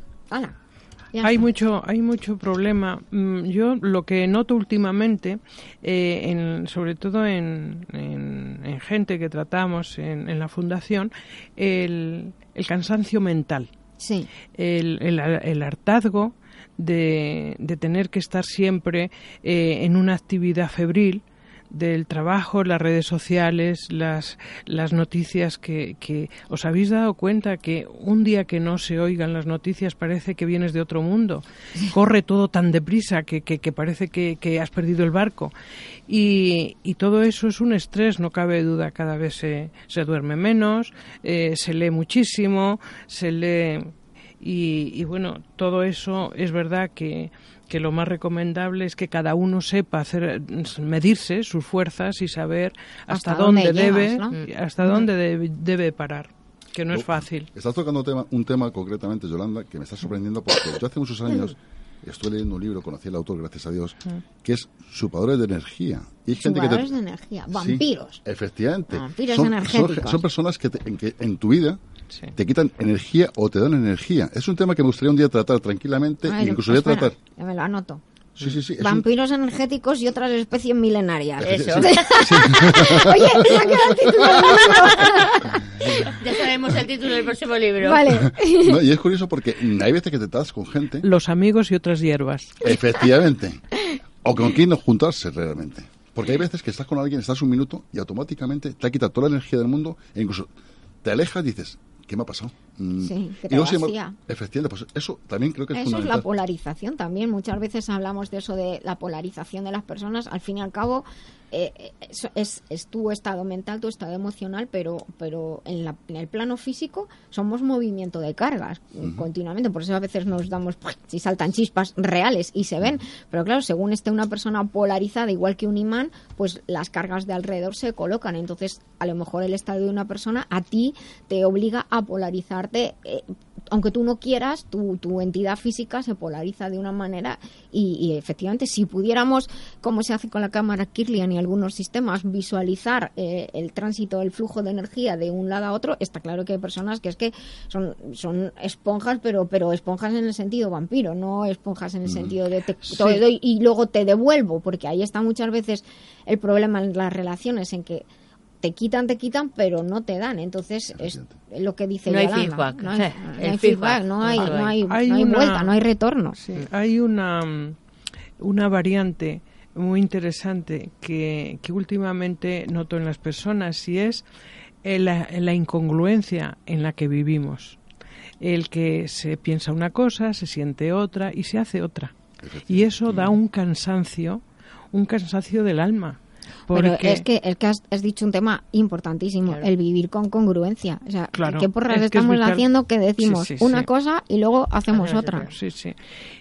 Hay mucho, hay mucho problema. Mm, Yo lo que noto últimamente, eh, en- sobre todo en, en- en gente que tratamos en, en la fundación, el, el cansancio mental, Sí, el, el, el hartazgo de, de tener que estar siempre eh, en una actividad febril del trabajo, las redes sociales, las, las noticias que, que os habéis dado cuenta que un día que no se oigan las noticias parece que vienes de otro mundo. Corre todo tan deprisa que, que, que parece que, que has perdido el barco. Y, y todo eso es un estrés, no cabe duda. Cada vez se, se duerme menos, eh, se lee muchísimo, se lee y, y bueno, todo eso es verdad que, que lo más recomendable es que cada uno sepa hacer, medirse sus fuerzas y saber hasta, Hasta dónde dónde, debe, hasta dónde debe, debe parar, que no es fácil. Estás tocando un tema, un tema concretamente, Yolanda, que me está sorprendiendo porque yo hace muchos años [laughs] estoy leyendo un libro, conocí al autor, gracias a Dios, que es Supadores de Energía. Y hay gente que te- Chupadores de energía, Sí, vampiros. efectivamente. Vampiros son, energéticos. son- son personas que, te- en, que en tu vida Sí. te quitan energía o te dan energía. Es un tema que me gustaría un día tratar tranquilamente Ay, e incluso voy a espera, tratar. ya me lo anoto. Sí, sí, sí. es un- Vampiros energéticos y otras especies milenarias. Eso. [laughs] Oye, se ha quedado el título del libro. Ya sabemos el título del próximo libro. Vale. [laughs] No, y es curioso porque hay veces que te tratas con gente, Los amigos y otras hierbas. efectivamente, o con quien no juntarse realmente. Porque hay veces que estás con alguien, estás un minuto y automáticamente te ha quitado toda la energía del mundo e incluso te alejas y dices, ¿qué me ha pasado? Mm, Sí, y efectivamente, pues eso también creo que es Eso es la polarización también. Muchas veces hablamos de eso, de la polarización de las personas. Al fin y al cabo, eh, eh, es, es tu estado mental, tu estado emocional, pero, pero en, la- en el plano físico somos movimiento de cargas eh, continuamente. Por eso a veces nos damos, si saltan chispas reales y se ven. Pero claro, según esté una persona polarizada, igual que un imán, pues las cargas de alrededor se colocan. Entonces, a lo mejor el estado de una persona a ti te obliga a polarizarte. eh, aunque tú no quieras, tu, tu entidad física se polariza de una manera y, y efectivamente si pudiéramos, como se hace con la cámara Kirlian y algunos sistemas, visualizar eh, el tránsito, el flujo de energía de un lado a otro, está claro que hay personas que es que son, son esponjas, pero, pero esponjas en el sentido vampiro, no esponjas en el sentido de te, te doy y luego te devuelvo, porque ahí está muchas veces el problema en las relaciones, en que te quitan, te quitan, pero no te dan. Entonces, es lo que dice No hay Yolanda. feedback. No hay, El no hay feedback. feedback, no hay, no hay, hay no hay una- vuelta, no hay retorno. Hay una, mm, una variante muy interesante que, que últimamente noto en las personas y es eh, la, la incongruencia en la que vivimos. El que se piensa una cosa, se siente otra y se hace otra. Y eso da un cansancio, un cansancio del alma. Pero Porque- es que, es que has, has dicho un tema importantísimo, Claro. el vivir con congruencia. O sea, Claro, ¿qué porras es que es estamos haciendo que decimos Sí, sí, una sí. cosa y luego hacemos otra. Sí, sí.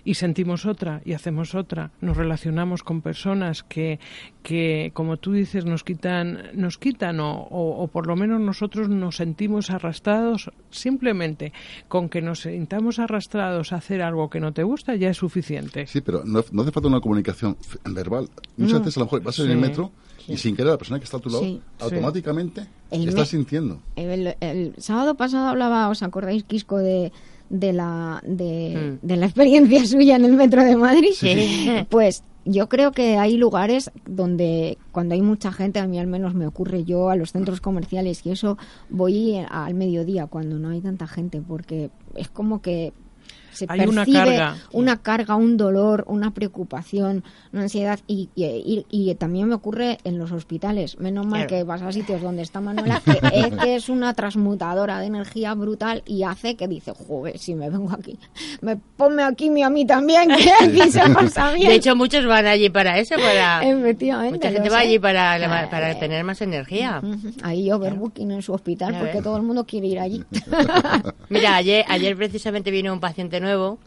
Y sentimos otra y hacemos otra. Nos relacionamos con personas que, que como tú dices, nos quitan, nos quitan o, o, o por lo menos nosotros nos sentimos arrastrados. Simplemente con que nos sintamos arrastrados a hacer algo que no te gusta ya es suficiente. Sí, pero no, no hace falta una comunicación verbal. Muchas veces a lo mejor vas en el Sí, metro y sin querer la persona que está a tu lado Sí. automáticamente me- sintiendo. El, el sábado pasado hablaba, ¿os acordáis, Quisco, de, de, la, de, Mm. de la experiencia [laughs] suya en el metro de Madrid? Sí. Pues yo creo que hay lugares donde cuando hay mucha gente, a mí al menos me ocurre yo a los centros comerciales y eso voy al mediodía cuando no hay tanta gente porque es como que se Hay una percibe carga. una carga, un dolor, una preocupación, una ansiedad y, y- y- y también me ocurre en los hospitales. Menos mal Claro. que vas a sitios donde está Manuela, [laughs] que es, que es una transmutadora de energía brutal y hace que dice, joder, si me vengo aquí, me ponme aquí mi a mí también, que [laughs] aquí se pasa bien. De hecho, muchos van allí para eso, para... [laughs] Efectivamente. Mucha gente va sé. allí para, Eh, para tener más energía. Ahí overbooking en su hospital porque todo el mundo quiere ir allí. Mira, ayer, ayer precisamente vino un paciente nuevo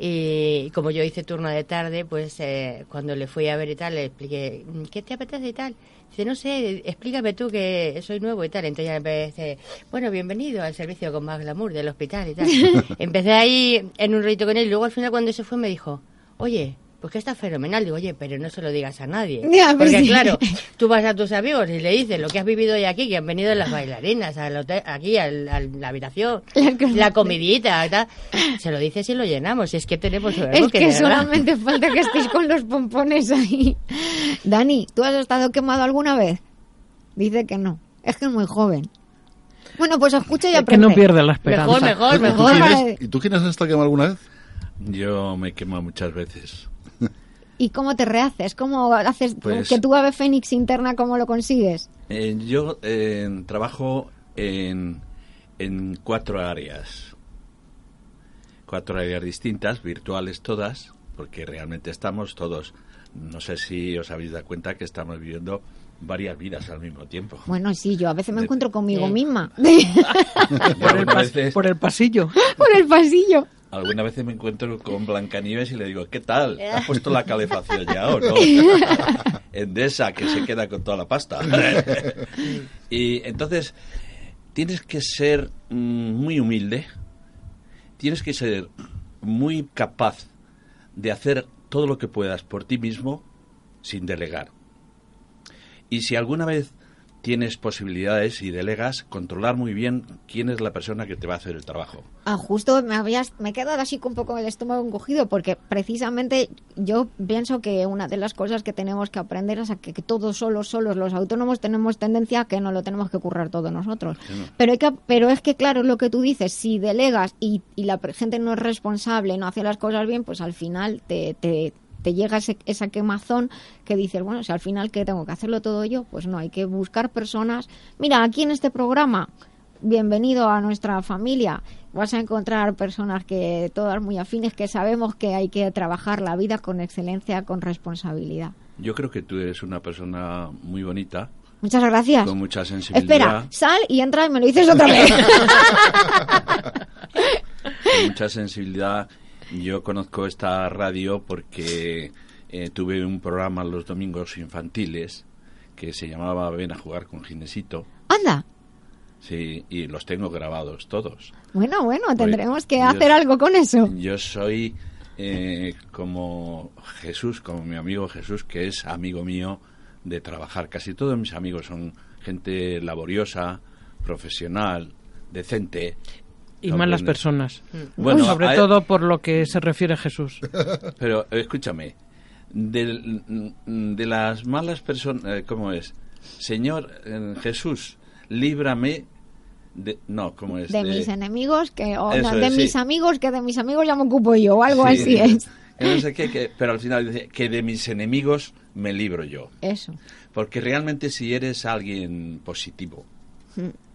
y como yo hice turno de tarde, pues eh, cuando le fui a ver y tal, le expliqué, ¿qué te apetece y tal? Dice, no sé, explícame tú que soy nuevo y tal. Entonces ya empecé, bueno, bienvenido al servicio con más glamour del hospital y tal. [laughs] empecé ahí en un ratito con él y luego al final cuando se fue me dijo, oye, pues que está fenomenal. Digo, oye, pero no se lo digas a nadie. Ya, pues Porque sí. claro, [laughs] tú vas a tus amigos y le dices lo que has vivido hoy aquí, que han venido las bailarinas al hotel, aquí al- a la habitación, La com- la comidita, tal. se lo dices y lo llenamos. Es que tenemos Es que solamente [laughs] falta que estéis con los pompones ahí. Dani, ¿tú has estado quemado alguna vez? Dice que no. Es que es muy joven. Bueno, pues escucha y Es que aprende. no pierde la esperanza. Mejor, mejor, ¿Y tú mejor. ¿Y tú quién has estado quemado alguna vez? Yo me quemo muchas veces. ¿Y cómo te rehaces? ¿Cómo haces Pues- que tu ave fénix interna, cómo lo consigues? Eh, yo eh, trabajo en, en cuatro áreas. Cuatro áreas distintas, virtuales todas, porque realmente estamos todos. No sé si os habéis dado cuenta que estamos viviendo varias vidas al mismo tiempo. Bueno, sí, yo a veces me encuentro conmigo Sí. misma. [laughs] [laughs] Por el, veces, por el pasillo. Por el pasillo. algunas veces me encuentro con Blancanieves y le digo, ¿qué tal? ¿Has [laughs] puesto la calefacción ya o no? Endesa, que se queda con toda la pasta. y entonces, tienes que ser mm, muy humilde, tienes que ser muy capaz de hacer todo lo que puedas por ti mismo sin delegar. Y si alguna vez tienes posibilidades y delegas, controlar muy bien quién es la persona que te va a hacer el trabajo. Ah, justo me habías, me he quedado así con un poco el estómago encogido porque precisamente yo pienso que una de las cosas que tenemos que aprender es a que, que todos solos, solos, los autónomos tenemos tendencia a que no lo tenemos que currar todo nosotros. Pero, hay que, pero es que claro, lo que tú dices, si delegas y, y la gente no es responsable, no hace las cosas bien, pues al final te, te, te llega ese, esa quemazón que dices, bueno, si al final que tengo que hacerlo todo yo, pues no, hay que buscar personas. Mira, aquí en este programa bienvenido a nuestra familia. Vas a encontrar personas que todas muy afines, que sabemos que hay que trabajar la vida con excelencia, con responsabilidad. Yo creo que tú eres una persona muy bonita, Muchas gracias. con mucha sensibilidad. Espera, sal y entra y me lo dices otra vez. [laughs] con mucha sensibilidad. Yo conozco esta radio porque eh, tuve un programa los domingos infantiles que se llamaba Ven a jugar con Ginesito. Anda. Sí, y los tengo grabados todos. Bueno, bueno, tendremos que yo- hacer algo con eso. Yo soy eh, como Jesús, como mi amigo Jesús, que es amigo mío de trabajar. Casi todos mis amigos son gente laboriosa, profesional, decente. Y malas personas. Bueno, Sobre todo por lo que se refiere a Jesús. [laughs] Pero eh, escúchame, del- mm, de, las malas personas, ¿cómo es? Señor eh, Jesús, líbrame de... No, ¿cómo es? De mis enemigos, que o Eso de es, mis sí. amigos, que de mis amigos ya me ocupo yo, o algo Sí, así es. que no sé qué, que- pero al final dice que de mis enemigos me libro yo. Eso. Porque realmente si eres alguien positivo, Mm.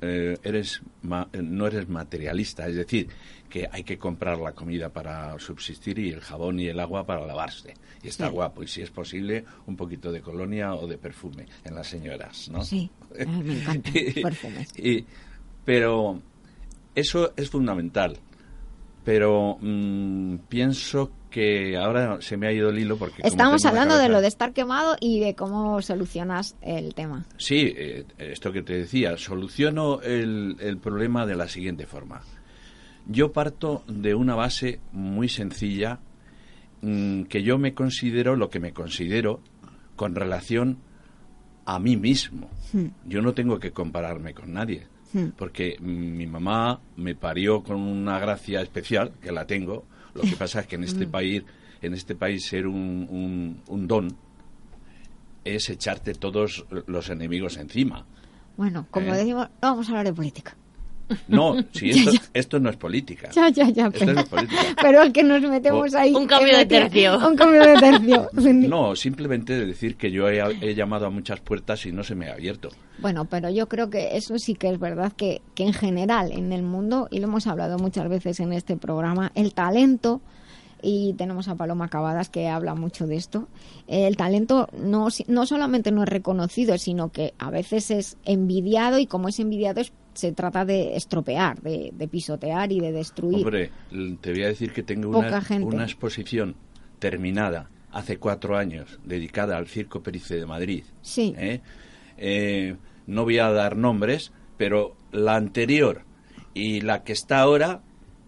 Eh, eres ma- eh, no eres materialista, es decir, que hay que comprar la comida para subsistir y el jabón y el agua para lavarse. Y está Sí. guapo, y si es posible, un poquito de colonia o de perfume en las señoras, ¿no? Sí, Ay, [laughs] me encantan perfumes. Y- pero eso es fundamental. Pero mm, pienso que ahora se me ha ido el hilo porque... Estamos hablando de lo de estar quemado y de cómo solucionas el tema. Sí, eh, esto que te decía, soluciono el, el problema de la siguiente forma. Yo parto de una base muy sencilla, mm, que yo me considero lo que me considero con relación a mí mismo. Hmm. Yo no tengo que compararme con nadie, Hmm. porque mi mamá me parió con una gracia especial, que la tengo. Lo que pasa es que en este Hmm. país en este país ser un, un, un don es echarte todos los enemigos encima. Bueno, como ¿Eh? decimos, no vamos a hablar de política. No, si [laughs] esto, Ya, ya. esto no es política. Ya, ya, ya. Esto Pero, no es política. [laughs] pero es que nos metemos O- ahí. [laughs] Un cambio de tercio. Un cambio de tercio. No, simplemente decir que yo he, he llamado a muchas puertas y no se me ha abierto. Bueno, pero yo creo que eso sí que es verdad que, que en general en el mundo, y lo hemos hablado muchas veces en este programa, el talento, y tenemos a Paloma Cavadas que habla mucho de esto, el talento no, si- no solamente no es reconocido, sino que a veces es envidiado y como es envidiado es- se trata de estropear, de, de pisotear y de destruir. Hombre, te voy a decir que tengo una, exposición terminada hace cuatro años dedicada al Circo Perice de Madrid. Sí. ¿eh? Eh, no voy a dar nombres, pero la anterior y la que está ahora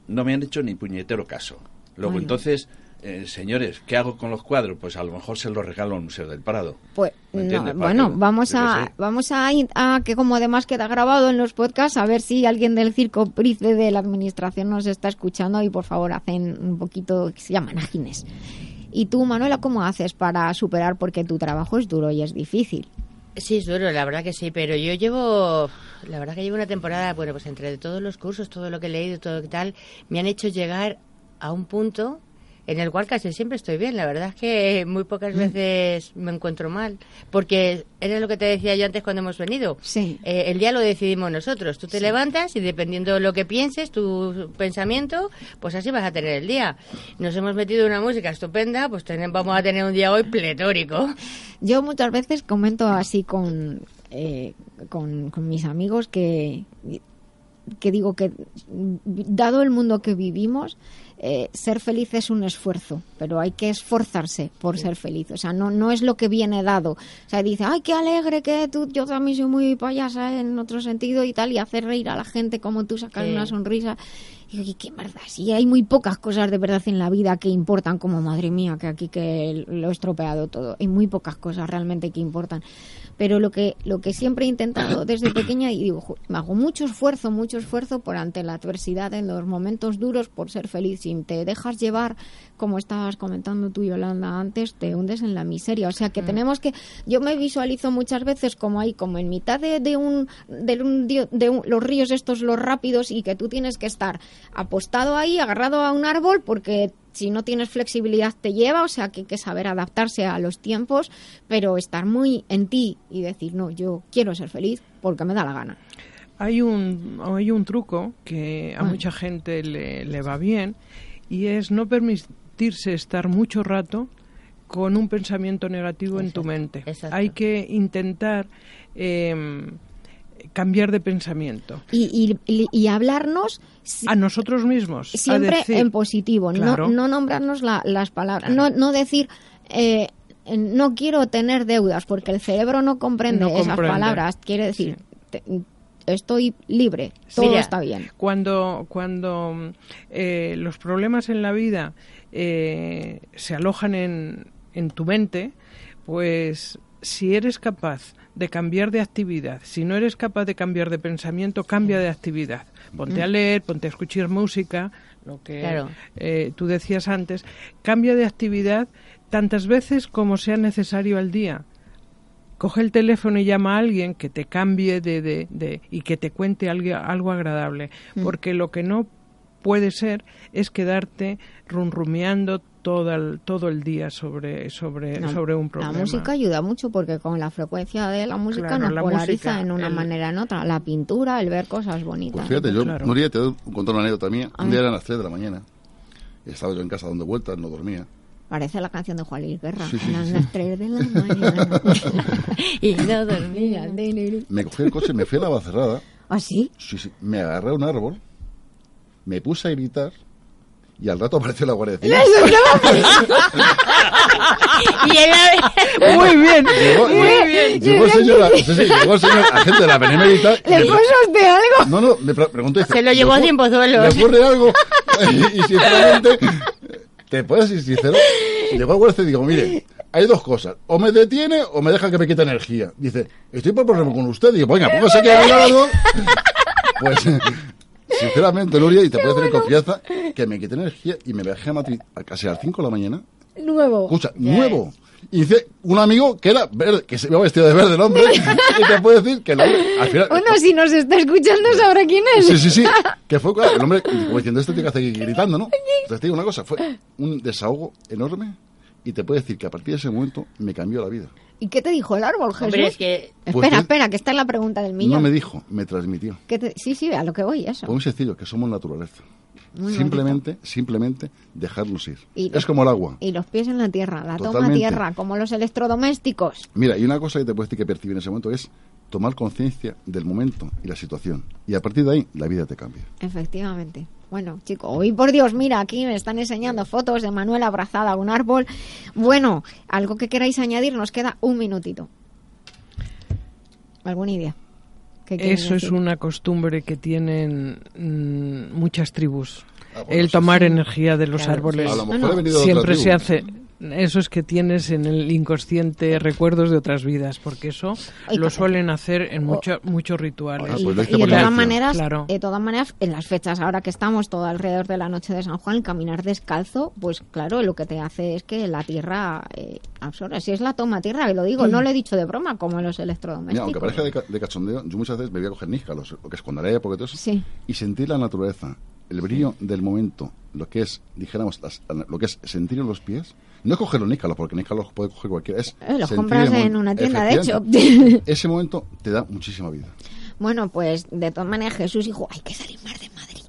no me han hecho ni puñetero caso. Luego, entonces, eh, señores, ¿qué hago con los cuadros? Pues a lo mejor se los regalo al Museo del Prado. Pues ¿Me no, bueno, que- vamos a vamos a, a que como además queda grabado en los podcasts a ver si alguien del circo Price de la administración nos está escuchando y por favor hacen un poquito que se llaman ajines. Y tú, Manuela, ¿cómo haces para superar porque tu trabajo es duro y es difícil? Sí, es duro, la verdad que sí, pero yo llevo, la verdad que llevo una temporada, bueno, pues entre todos los cursos, todo lo que he leído, todo lo que tal, me han hecho llegar a un punto en el cual casi siempre estoy bien. La verdad es que [laughs] muy pocas veces me encuentro mal, porque era lo que te decía yo antes cuando hemos venido. Sí. Eh, el día lo decidimos nosotros. Tú te levantas y dependiendo de lo que pienses, tu pensamiento, pues así vas a tener el día. Nos hemos metido una música estupenda, pues tenem- vamos a tener un día hoy pletórico. Yo muchas veces comento así con, eh, con, con mis amigos que, que digo que mm, dado el mundo que vivimos, eh, ser feliz es un esfuerzo, pero hay que esforzarse por ser feliz. O sea, no, no es lo que viene dado. O sea, dice, ay, qué alegre que tú, yo también soy muy payasa en otro sentido y tal, y hacer reír a la gente como tú sacas Sí. una sonrisa. Y digo, "Y qué verdad, sí, hay muy pocas cosas de verdad en la vida que importan, como madre mía, que aquí que lo he estropeado todo. Hay muy pocas cosas realmente que importan. Pero lo que, lo que siempre he intentado [coughs] desde pequeña, y digo, "Jo, me hago mucho esfuerzo, mucho esfuerzo por ante la adversidad, en los momentos duros, por ser feliz. Si te dejas llevar, como estabas comentando tú, Yolanda, antes, te hundes en la miseria. O sea que tenemos que, yo me visualizo muchas veces como ahí, como en mitad de, de un, de, un, dio- de un- los ríos estos, los rápidos, y que tú tienes que estar apostado ahí, agarrado a un árbol, porque si no tienes flexibilidad te lleva, o sea que hay que saber adaptarse a los tiempos, pero estar muy en ti y decir, no, yo quiero ser feliz porque me da la gana. Hay un, hay un truco que a Bueno. mucha gente le, le va bien y es no permitirse estar mucho rato con un pensamiento negativo en tu mente. exacto. Hay que intentar em, cambiar de pensamiento. Y, y, y- hablarnos A nosotros mismos. siempre decir- en positivo, Claro. no, no nombrarnos la- las palabras, no, no decir... eh, no quiero tener deudas porque el cerebro no comprende No esas palabras. Quiere decir, te- estoy libre, todo Mira, está bien. Cuando, cuando eh, los problemas en la vida eh, se alojan en, en tu mente, pues si eres capaz de cambiar de actividad, si no eres capaz de cambiar de pensamiento, cambia de actividad. Ponte a leer, ponte a escuchar música, lo que Claro. eh, tú decías antes, cambia de actividad tantas veces como sea necesario al día coge el teléfono y llama a alguien que te cambie de, de, de- y que te cuente algo, algo agradable. Porque lo que no puede ser es quedarte runrumeando todo el, todo el día sobre, sobre, La- sobre un problema. La música ayuda mucho porque con la frecuencia de la música Claro, nos la polariza música, en una el- manera en otra. La pintura, el ver cosas bonitas. Pues fíjate, yo, Claro. Nuria, te voy a contar una anécdota mía. A Un día eran las 3 de la mañana. Estaba yo en casa dando vueltas, no dormía. Parece la canción de Juan Luis Guerra. Sí, sí, Eran sí. las 3 de la mañana. [laughs] y no dormía. Me cogí el coche, me fui a la Bacerrada. ¿Ah, sí? Sí, sí, me agarré a un árbol, me puse a gritar y al rato apareció la Guardia Civil. [laughs] y él Muy bien. Llegó, llegó, llegó el señor, sí, sí, llegó el señor agente de la Benemérita. y ¿Le usted algo? No, no, me pre- preguntó. Se lo llevó ¿le a cien pozuelos. ¿Le ocurre algo? [laughs] y, sinceramente, te puedes ser sincero. Llegó el guardia y digo, mire, hay dos cosas. O me detiene o me deja que me quite energía. Dice, estoy por problema con usted. Digo, venga, póngase aquí a mi lado. Pues, [laughs] sinceramente, Nuria, y te puedo decir en confianza, que me quité energía y me bajé a Madrid a casi a las 5 de la mañana Nuevo. Escucha, nuevo. Y dice un amigo que era verde, que se iba vestido de verde el hombre, [laughs] y te puede decir que el hombre, al final... Bueno, si nos está escuchando sabrá quién es. Sí, sí, sí. Que fue, claro, el hombre, como diciendo, esto tiene que hacer gritando, ¿no? Entonces te digo una cosa, fue un desahogo enorme y te puedo decir que a partir de ese momento me cambió la vida. ¿Y qué te dijo el árbol, Jesús? Hombre, es que Pues Espera, que- espera, que está en la pregunta del millón. No me dijo, me transmitió. ¿Qué te- Sí, sí, a lo que voy, eso. Fue muy sencillo, que somos naturaleza. Muy simplemente, simplemente dejarnos ir. Y es los- como el agua. Y los pies en la tierra, la toma tierra, como los electrodomésticos. Mira, y una cosa que te puedo decir que percibí en ese momento es tomar conciencia del momento y la situación. Y a partir de ahí, la vida te cambia. Efectivamente. Bueno, chicos, hoy por Dios, mira, aquí me están enseñando fotos de Manuel abrazada a un árbol. Bueno, algo que queráis añadir, nos queda un minutito. ¿Alguna idea? ¿Qué quieren Eso es una costumbre que tienen mm, muchas tribus. Ah, bueno, el tomar sí. energía de los Claro, árboles. A lo mejor no. Siempre se hace. Eso es que tienes en el inconsciente recuerdos de otras vidas, porque eso lo suelen hacer en mucho- muchos rituales. Ah, Y, pues hice y de todas maneras, Claro. de todas maneras, en las fechas ahora que estamos todo alrededor de la noche de San Juan, el caminar descalzo, pues claro, lo que te hace es que la tierra eh, absorbe. Si es la toma tierra, que lo digo, no lo he dicho de broma, como los Mira, electrodomésticos. aunque parezca de, ca- de cachondeo, yo muchas veces me voy a coger níscalos, lo que es la época y todo eso, Sí. y sentir la naturaleza, el brillo del momento, lo que es, dijéramos, las- lo que es sentir en los pies, no es coger los níscalos, porque níscalos los puede coger cualquiera, es Eh, los compras en una tienda, de hecho. [laughs] Ese momento te da muchísima vida. Bueno, pues de todas maneras Jesús dijo, hay que salir más de Madrid.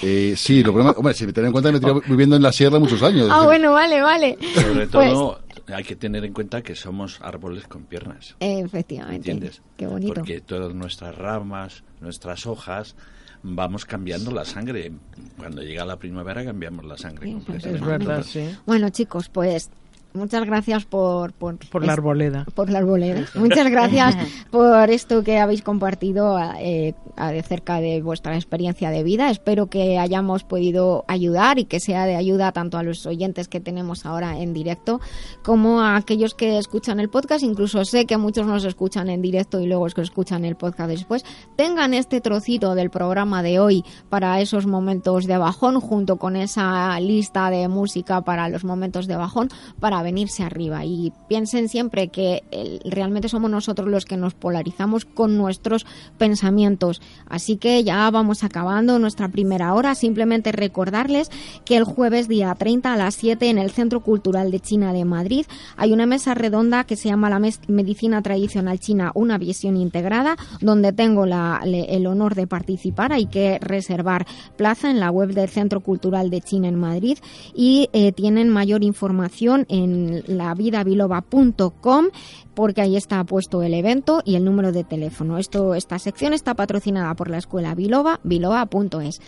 Eh, sí, lo problema, hombre, si me en cuenta que me he tirado viviendo en la sierra muchos años. Ah, bueno, vale, vale. Sobre Pues, todo, hay que tener en cuenta que somos árboles con piernas. efectivamente. ¿Entiendes? Qué bonito. Porque todas nuestras ramas, nuestras hojas, vamos cambiando la sangre. Cuando llega la primavera cambiamos la sangre Sí, completamente. Es verdad, sí. Bueno, chicos, pues muchas gracias por... Por, Por la arboleda. Por la arboleda. [laughs] Muchas gracias [laughs] por esto que habéis compartido eh, acerca de vuestra experiencia de vida. Espero que hayamos podido ayudar y que sea de ayuda tanto a los oyentes que tenemos ahora en directo como a aquellos que escuchan el podcast. Incluso sé que muchos nos escuchan en directo y luego es que escuchan el podcast después. Tengan este trocito del programa de hoy para esos momentos de bajón junto con esa lista de música para los momentos de bajón para venirse arriba y piensen siempre que realmente somos nosotros los que nos polarizamos con nuestros pensamientos. Así que ya vamos acabando nuestra primera hora. Simplemente recordarles que el jueves día 30 a las 7 en el Centro Cultural de China de Madrid hay una mesa redonda que se llama la Medicina Tradicional China, una visión integrada, donde tengo el honor de participar. Hay que reservar plaza en la web del Centro Cultural de China en Madrid y eh, tienen mayor información en lavidabiloba.com porque ahí está puesto el evento y el número de teléfono. Esto, esta sección está patrocinada por la escuela Biloba, biloba.es.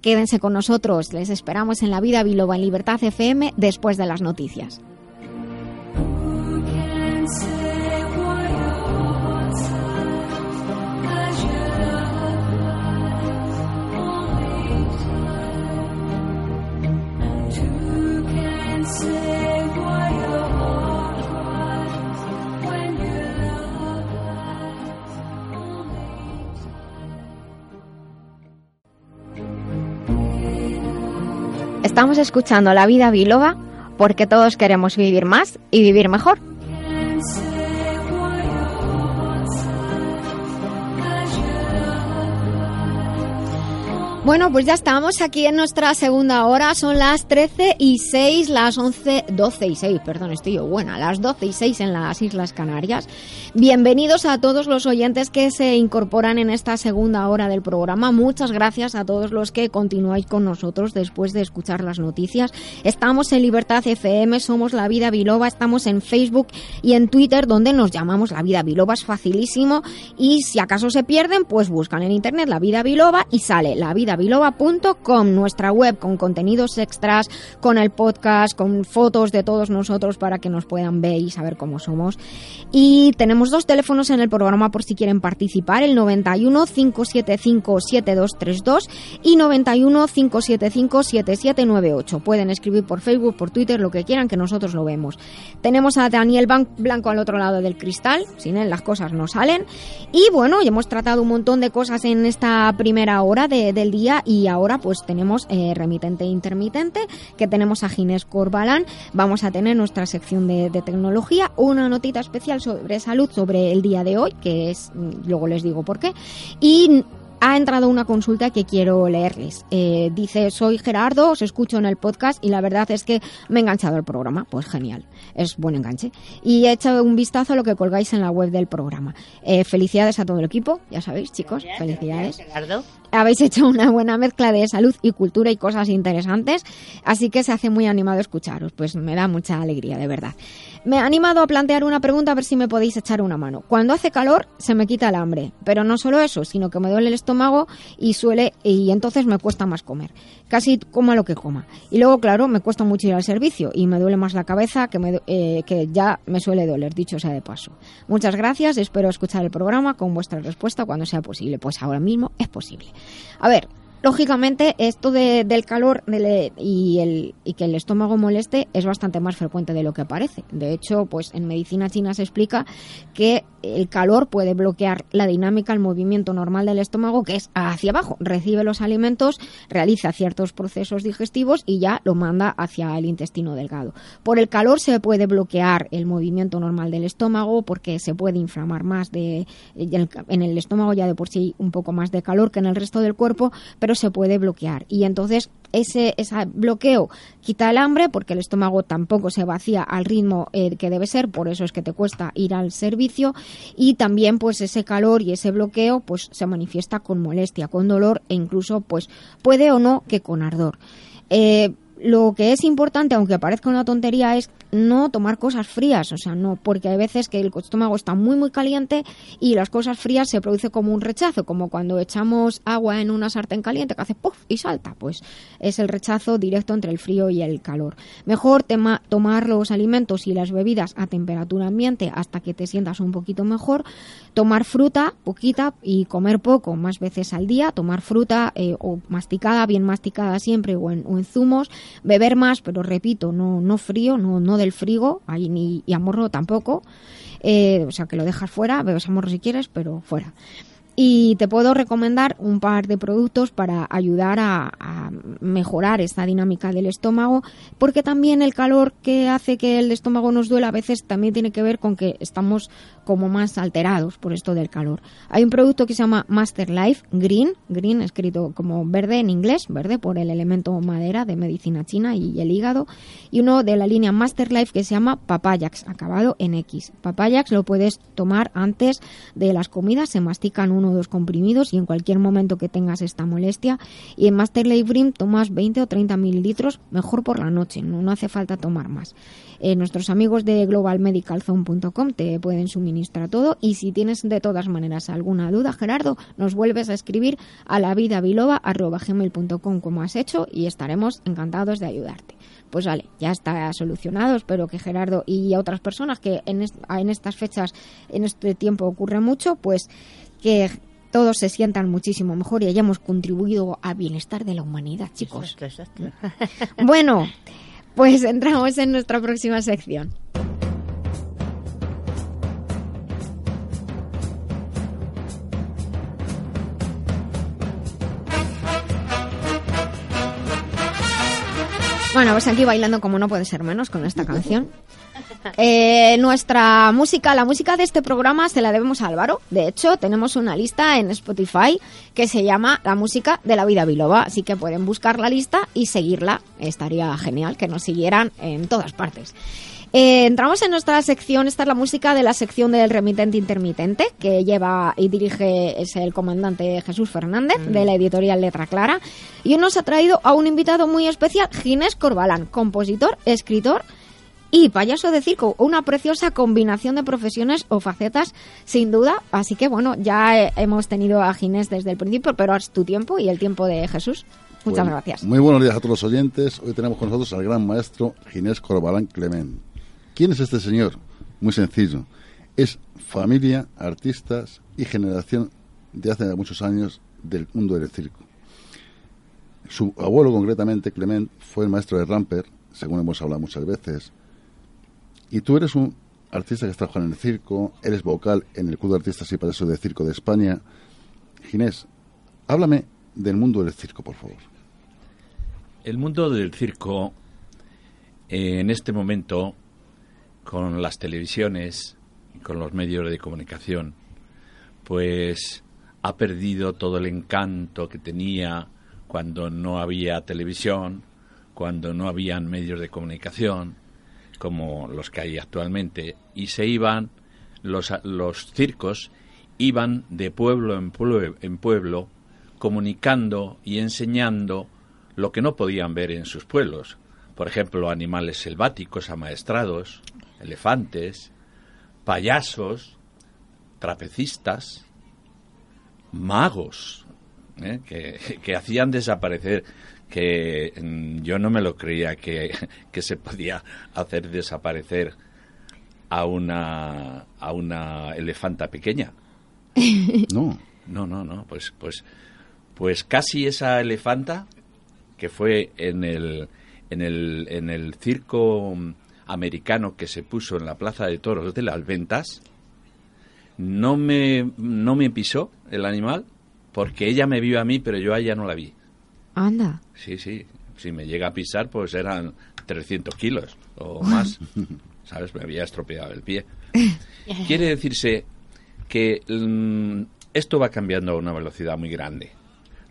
Quédense con nosotros, les esperamos en la vida Biloba en Libertad FM después de las noticias. Estamos escuchando La Vida Biloba porque todos queremos vivir más y vivir mejor. Bueno, pues ya estamos aquí en nuestra segunda hora. Son las 13 y 6, las 11, 12 y 6, perdón, estoy yo buena, las 12 y 6 en las Islas Canarias. Bienvenidos a todos los oyentes que se incorporan en esta segunda hora del programa. Muchas gracias a todos los que continuáis con nosotros después de escuchar las noticias. Estamos en Libertad FM, somos La Vida Biloba, estamos en Facebook y en Twitter donde nos llamamos La Vida Biloba, es facilísimo. Y si acaso se pierden, pues buscan en internet La Vida Biloba y sale lavidabiloba.com, nuestra web con contenidos extras, con el podcast, con fotos de todos nosotros para que nos puedan ver y saber cómo somos. Y tenemos dos teléfonos en el programa por si quieren participar, el 91 575 7232 y 91 575 7798. Pueden escribir por Facebook, por Twitter, lo que quieran que nosotros lo vemos. Tenemos a Daniel Blanco al otro lado del cristal, sin él las cosas no salen. Y bueno, y hemos tratado un montón de cosas en esta primera hora de- del día día y ahora pues tenemos eh, remitente e intermitente, que tenemos a Ginés Corbalán, vamos a tener nuestra sección de, de tecnología, una notita especial sobre salud sobre el día de hoy, que es, mm, luego les digo por qué, y ha entrado una consulta que quiero leerles. Eh, dice, soy Gerardo, os escucho en el podcast y la verdad es que me he enganchado al programa. Pues genial, es buen enganche. Y he echado un vistazo a lo que colgáis en la web del programa. Eh, felicidades a todo el equipo, ya sabéis chicos, felicidades. Gerardo. Habéis hecho una buena mezcla de salud y cultura y cosas interesantes, así que se hace muy animado escucharos. Pues me da mucha alegría, de verdad. Me ha animado a plantear una pregunta a ver si me podéis echar una mano. Cuando hace calor se me quita el hambre, pero no solo eso, sino que me duele el estómago y suele y entonces me cuesta más comer. Casi coma lo que coma. Y luego, claro, me cuesta mucho ir al servicio y me duele más la cabeza que, me, eh, que ya me suele doler, dicho sea de paso. Muchas gracias, espero escuchar el programa con vuestra respuesta cuando sea posible. Pues ahora mismo es posible. A ver, Lógicamente, esto de- del calor y, el, y que el estómago moleste es bastante más frecuente de lo que parece. De hecho, pues en medicina china se explica que el calor puede bloquear la dinámica, el movimiento normal del estómago, que es hacia abajo. Recibe los alimentos, realiza ciertos procesos digestivos y ya lo manda hacia el intestino delgado. Por el calor se puede bloquear el movimiento normal del estómago porque se puede inflamar más de en el estómago ya de por sí un poco más de calor que en el resto del cuerpo, se puede bloquear y entonces ese, ese bloqueo quita el hambre porque el estómago tampoco se vacía al ritmo eh, que debe ser, por eso es que te cuesta ir al servicio y también pues ese calor y ese bloqueo pues se manifiesta con molestia, con dolor e incluso pues puede o no que con ardor. Eh, lo que es importante, aunque parezca una tontería, es no tomar cosas frías, o sea, no, porque hay veces que el estómago está muy muy caliente y las cosas frías se produce como un rechazo, como cuando echamos agua en una sartén caliente que hace puff y salta, pues es el rechazo directo entre el frío y el calor. Mejor tema- tomar los alimentos y las bebidas a temperatura ambiente hasta que te sientas un poquito mejor, tomar fruta poquita y comer poco, más veces al día, tomar fruta eh, o masticada, bien masticada siempre o en, o en zumos, beber más, pero repito, no, no frío, no, no del frigo, ahí ni y a tampoco, eh, o sea que lo dejas fuera, bebes a morro si quieres, pero fuera. Y te puedo recomendar un par de productos para ayudar a, mejorar esta dinámica del estómago, porque también el calor que hace que el estómago nos duela a veces también tiene que ver con que estamos como más alterados por esto del calor. Hay un producto que se llama Master Life Green, green escrito como verde en inglés, verde por el elemento madera de medicina china y el hígado, y uno de la línea Master Life que se llama Papayax, acabado en X. Papayax lo puedes tomar antes de las comidas, se mastican o dos comprimidos y en cualquier momento que tengas esta molestia. Y en Master Green tomas 20 o 30 mililitros, mejor por la noche, no, no hace falta tomar más. Eh, nuestros amigos de globalmedicalzone.com te pueden suministrar todo y si tienes de todas maneras alguna duda, Gerardo, nos vuelves a escribir a lavidabiloba.gmail.com como has hecho y estaremos encantados de ayudarte. Pues vale, ya está solucionado. Espero que Gerardo y otras personas que en, est- en estas fechas, en este tiempo ocurre mucho, pues que todos se sientan muchísimo mejor y hayamos contribuido al bienestar de la humanidad, chicos. Exacto, exacto. [laughs] Bueno, pues entramos en nuestra próxima sección. Bueno, pues aquí bailando como no puede ser menos con esta canción. Eh, nuestra música, la música de este programa se la debemos a Álvaro. De hecho, tenemos una lista en Spotify que se llama La música de la vida biloba. Así que pueden buscar la lista y seguirla. Estaría genial que nos siguieran en todas partes. Eh, entramos en nuestra sección, esta es la música de la sección del remitente intermitente, que lleva y dirige, es el comandante Jesús Fernández, de la editorial Letra Clara. Y hoy nos ha traído a un invitado muy especial, Ginés Corbalán, compositor, escritor y payaso de circo. Una preciosa combinación de profesiones o facetas, sin duda. Así que bueno, ya eh, hemos tenido a Ginés desde el principio, pero es tu tiempo y el tiempo de Jesús. Muchas Bueno, gracias. Muy buenos días a todos los oyentes. Hoy tenemos con nosotros al gran maestro Ginés Corbalán Clement. ¿Quién es este señor? Muy sencillo. Es familia, artistas y generación de hace muchos años del mundo del circo. Su abuelo, concretamente, Clement, fue el maestro de Ramper, según hemos hablado muchas veces. Y tú eres un artista que has trabajado en el circo, eres vocal en el Club de Artistas y Payasos de Circo de España. Ginés, háblame del mundo del circo, por favor. El mundo del circo, eh, en este momento, con las televisiones, con los medios de comunicación, pues ha perdido todo el encanto que tenía cuando no había televisión, cuando no habían medios de comunicación, como los que hay actualmente, y se iban, los, los circos iban de pueblo en pueblo, en pueblo, comunicando y enseñando lo que no podían ver en sus pueblos. Por ejemplo, animales selváticos amaestrados, elefantes, payasos, trapecistas, magos, ¿eh? que, que hacían desaparecer que mm, yo no me lo creía que, que se podía hacer desaparecer a una a una elefanta pequeña. [laughs] No. No, no, no, pues pues pues casi esa elefanta que fue en el en el en el circo americano que se puso en la Plaza de Toros de las Ventas no me no me pisó el animal porque ella me vio a mí, pero yo a ella no la vi. Anda. Sí, sí. Si me llega a pisar, pues eran 300 kilos o más. [laughs] ¿Sabes? Me había estropeado el pie. [laughs] Quiere decirse que mm, esto va cambiando a una velocidad muy grande.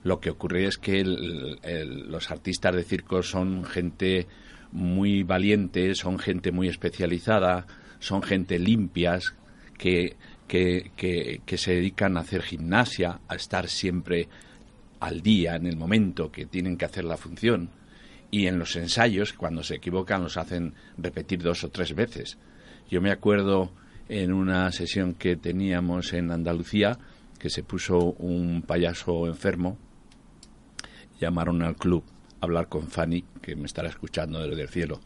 Lo que ocurre es que el- el- los artistas de circo son gente muy valiente, son gente muy especializada, son gente limpias, que, que, que, que se dedican a hacer gimnasia, a estar siempre al día, en el momento que tienen que hacer la función. Y en los ensayos, cuando se equivocan, los hacen repetir dos o tres veces. Yo me acuerdo en una sesión que teníamos en Andalucía, que se puso un payaso enfermo, llamaron al club hablar con Fanny, que me estará escuchando desde el cielo,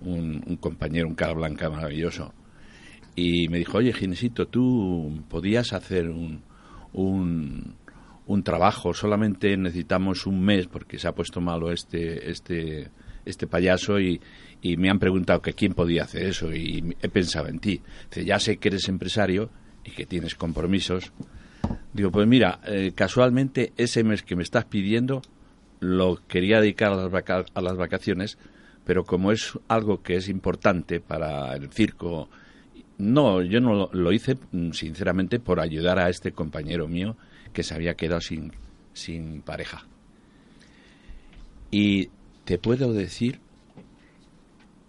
un, compañero, un cara blanca maravilloso. Y me dijo, oye, Ginesito, tú podías hacer un, un, un trabajo, solamente necesitamos un mes porque se ha puesto malo este, este, este payaso y, y me han preguntado que quién podía hacer eso y he pensado en ti. Dice, ya sé que eres empresario y que tienes compromisos. Digo, pues mira, eh, casualmente ese mes que me estás pidiendo lo quería dedicar a las, vacaciones, pero como es algo que es importante para el circo, no, yo no lo, lo hice mm, sinceramente por ayudar a este compañero mío que se había quedado sin, sin pareja. Y te puedo decir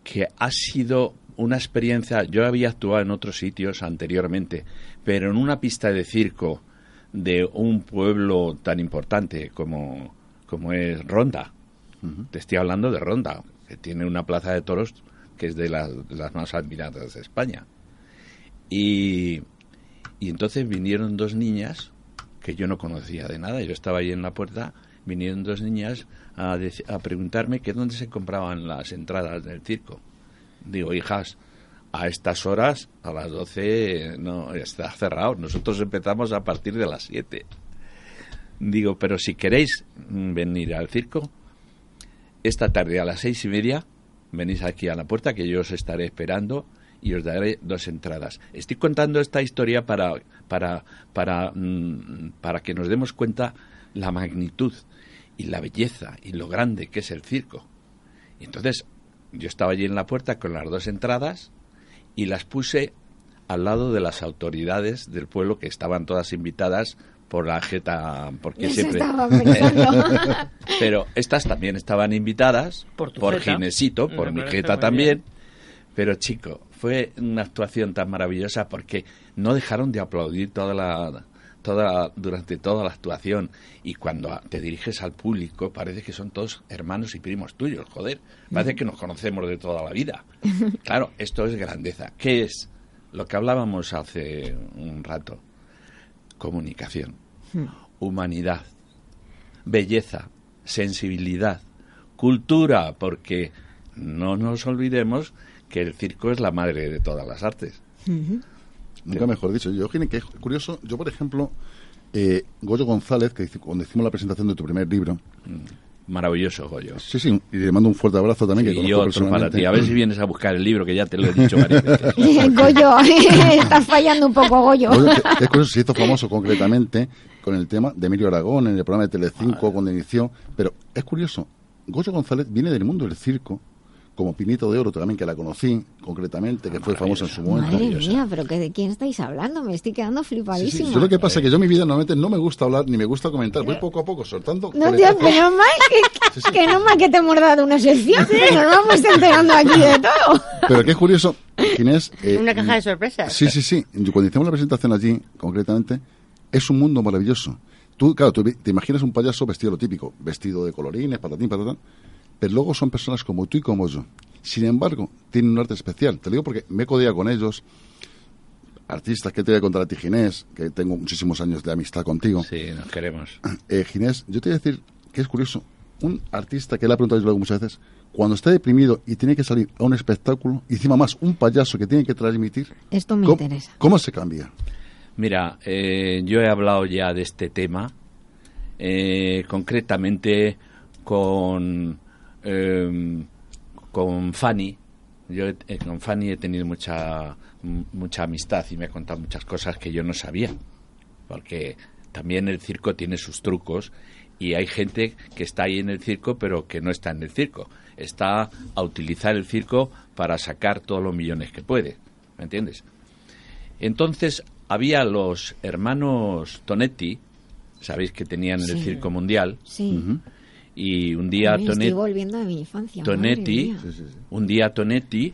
que ha sido una experiencia, yo había actuado en otros sitios anteriormente, pero en una pista de circo de un pueblo tan importante como, como es Ronda, te estoy hablando de Ronda, que tiene una plaza de toros que es de las, de las más admiradas de España. Y, y entonces vinieron dos niñas que yo no conocía de nada. Yo estaba ahí en la puerta, vinieron dos niñas a, a preguntarme que dónde se compraban las entradas del circo. Digo, hijas, a estas horas, a las 12, no, está cerrado. Nosotros empezamos a partir de las 7. Digo, pero si queréis mm, venir al circo, esta tarde a las seis y media venís aquí a la puerta que yo os estaré esperando y os daré dos entradas. Estoy contando esta historia para, para, para, mm, para que nos demos cuenta la magnitud y la belleza y lo grande que es el circo. Y entonces yo estaba allí en la puerta con las dos entradas y las puse al lado de las autoridades del pueblo que estaban todas invitadas por la jeta, porque Eso siempre... estaba. [laughs] Pero estas también estaban invitadas Por tu por. Ginesito, por Me mi jeta también. Pero chico, fue una actuación tan maravillosa porque no dejaron de aplaudir toda la toda durante toda la actuación y cuando te diriges al público parece que son todos hermanos y primos tuyos, joder, parece que nos conocemos de toda la vida. [laughs] Claro, esto es grandeza. ¿Qué es? Lo que hablábamos hace un rato. Comunicación, humanidad, belleza, sensibilidad, cultura, porque no nos olvidemos que el circo es la madre de todas las artes. Nunca mejor dicho. Yo, que es curioso, yo, por ejemplo, eh, Goyo González, que cuando hicimos la presentación de tu primer libro, Maravilloso, Goyo. sí, sí, y le mando un fuerte abrazo también. que Y otro para ti. A ver si vienes a buscar el libro, que ya te lo he dicho varias veces. [laughs] Goyo, [laughs] estás fallando un poco, Goyo. Goyo, que- que es curioso, se hizo famoso concretamente con el tema de Emilio Aragón en el programa de Telecinco cuando inició, pero es curioso, Goyo González viene del mundo del circo, como Pinito de Oro también, que la conocí concretamente, que fue famosa en su momento. Madre mía, pero que ¿de quién estáis hablando? Me estoy quedando Sí, sí. flipadísima. Yo lo que pasa es que yo en mi vida normalmente no me gusta hablar ni me gusta comentar, voy poco a poco soltando. No, tío, menos mal que, que no mal que te hemos dado una sección. que Nos vamos enterando aquí de todo. Pero qué es curioso, Ginés. eh, Una caja de sorpresas. Sí, sí, sí. Cuando hicimos la presentación allí, concretamente, es un mundo maravilloso. Tú, claro, tú te imaginas un payaso vestido lo típico, vestido de colorines, patatín, patatán, pero luego son personas como tú y como yo. Sin embargo, tienen un arte especial. Te lo digo porque me he codeado con ellos, artistas que te voy a contar a ti, Ginés, que tengo muchísimos años de amistad contigo. Sí, nos queremos. [clears throat] Eh, Ginés, yo te voy a decir que es curioso. Un artista que le ha preguntado luego muchas veces, cuando está deprimido y tiene que salir a un espectáculo, y encima más un payaso que tiene que transmitir, Esto me ¿cómo, interesa. ¿cómo se cambia? Mira, eh, yo he hablado ya de este tema, eh, concretamente con, eh, con Fanny. Yo he- eh, con Fanny he tenido mucha, mucha amistad y me ha contado muchas cosas que yo no sabía. Porque también el circo tiene sus trucos y hay gente que está ahí en el circo pero que no está en el circo. Está a utilizar el circo para sacar todos los millones que puede. ¿Me entiendes? Entonces había los hermanos Tonetti, sabéis que tenían el. Circo Mundial, Sí. Y un día Ay, estoy Tonetti, volviendo a mi infancia. madre Tonetti, mía. un día Tonetti,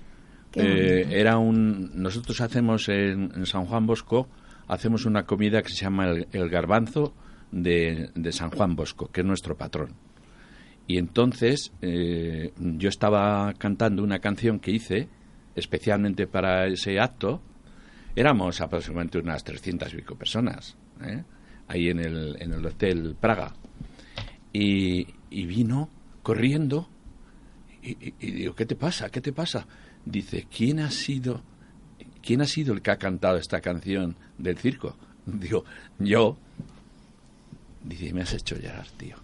eh, era un, nosotros hacemos en, en San Juan Bosco, hacemos una comida que se llama el, el garbanzo de, de San Juan Bosco, que es nuestro patrón. Y entonces eh, yo estaba cantando una canción que hice especialmente para ese acto. Éramos aproximadamente unas 300 y pico personas, ¿eh? ahí en el, en el Hotel Praga. Y, y vino corriendo y, y- y digo, ¿qué te pasa? ¿Qué te pasa? Dice, ¿quién ha sido, quién ha sido el que ha cantado esta canción del circo? [laughs] Digo, yo. Dice, me has hecho llorar, tío.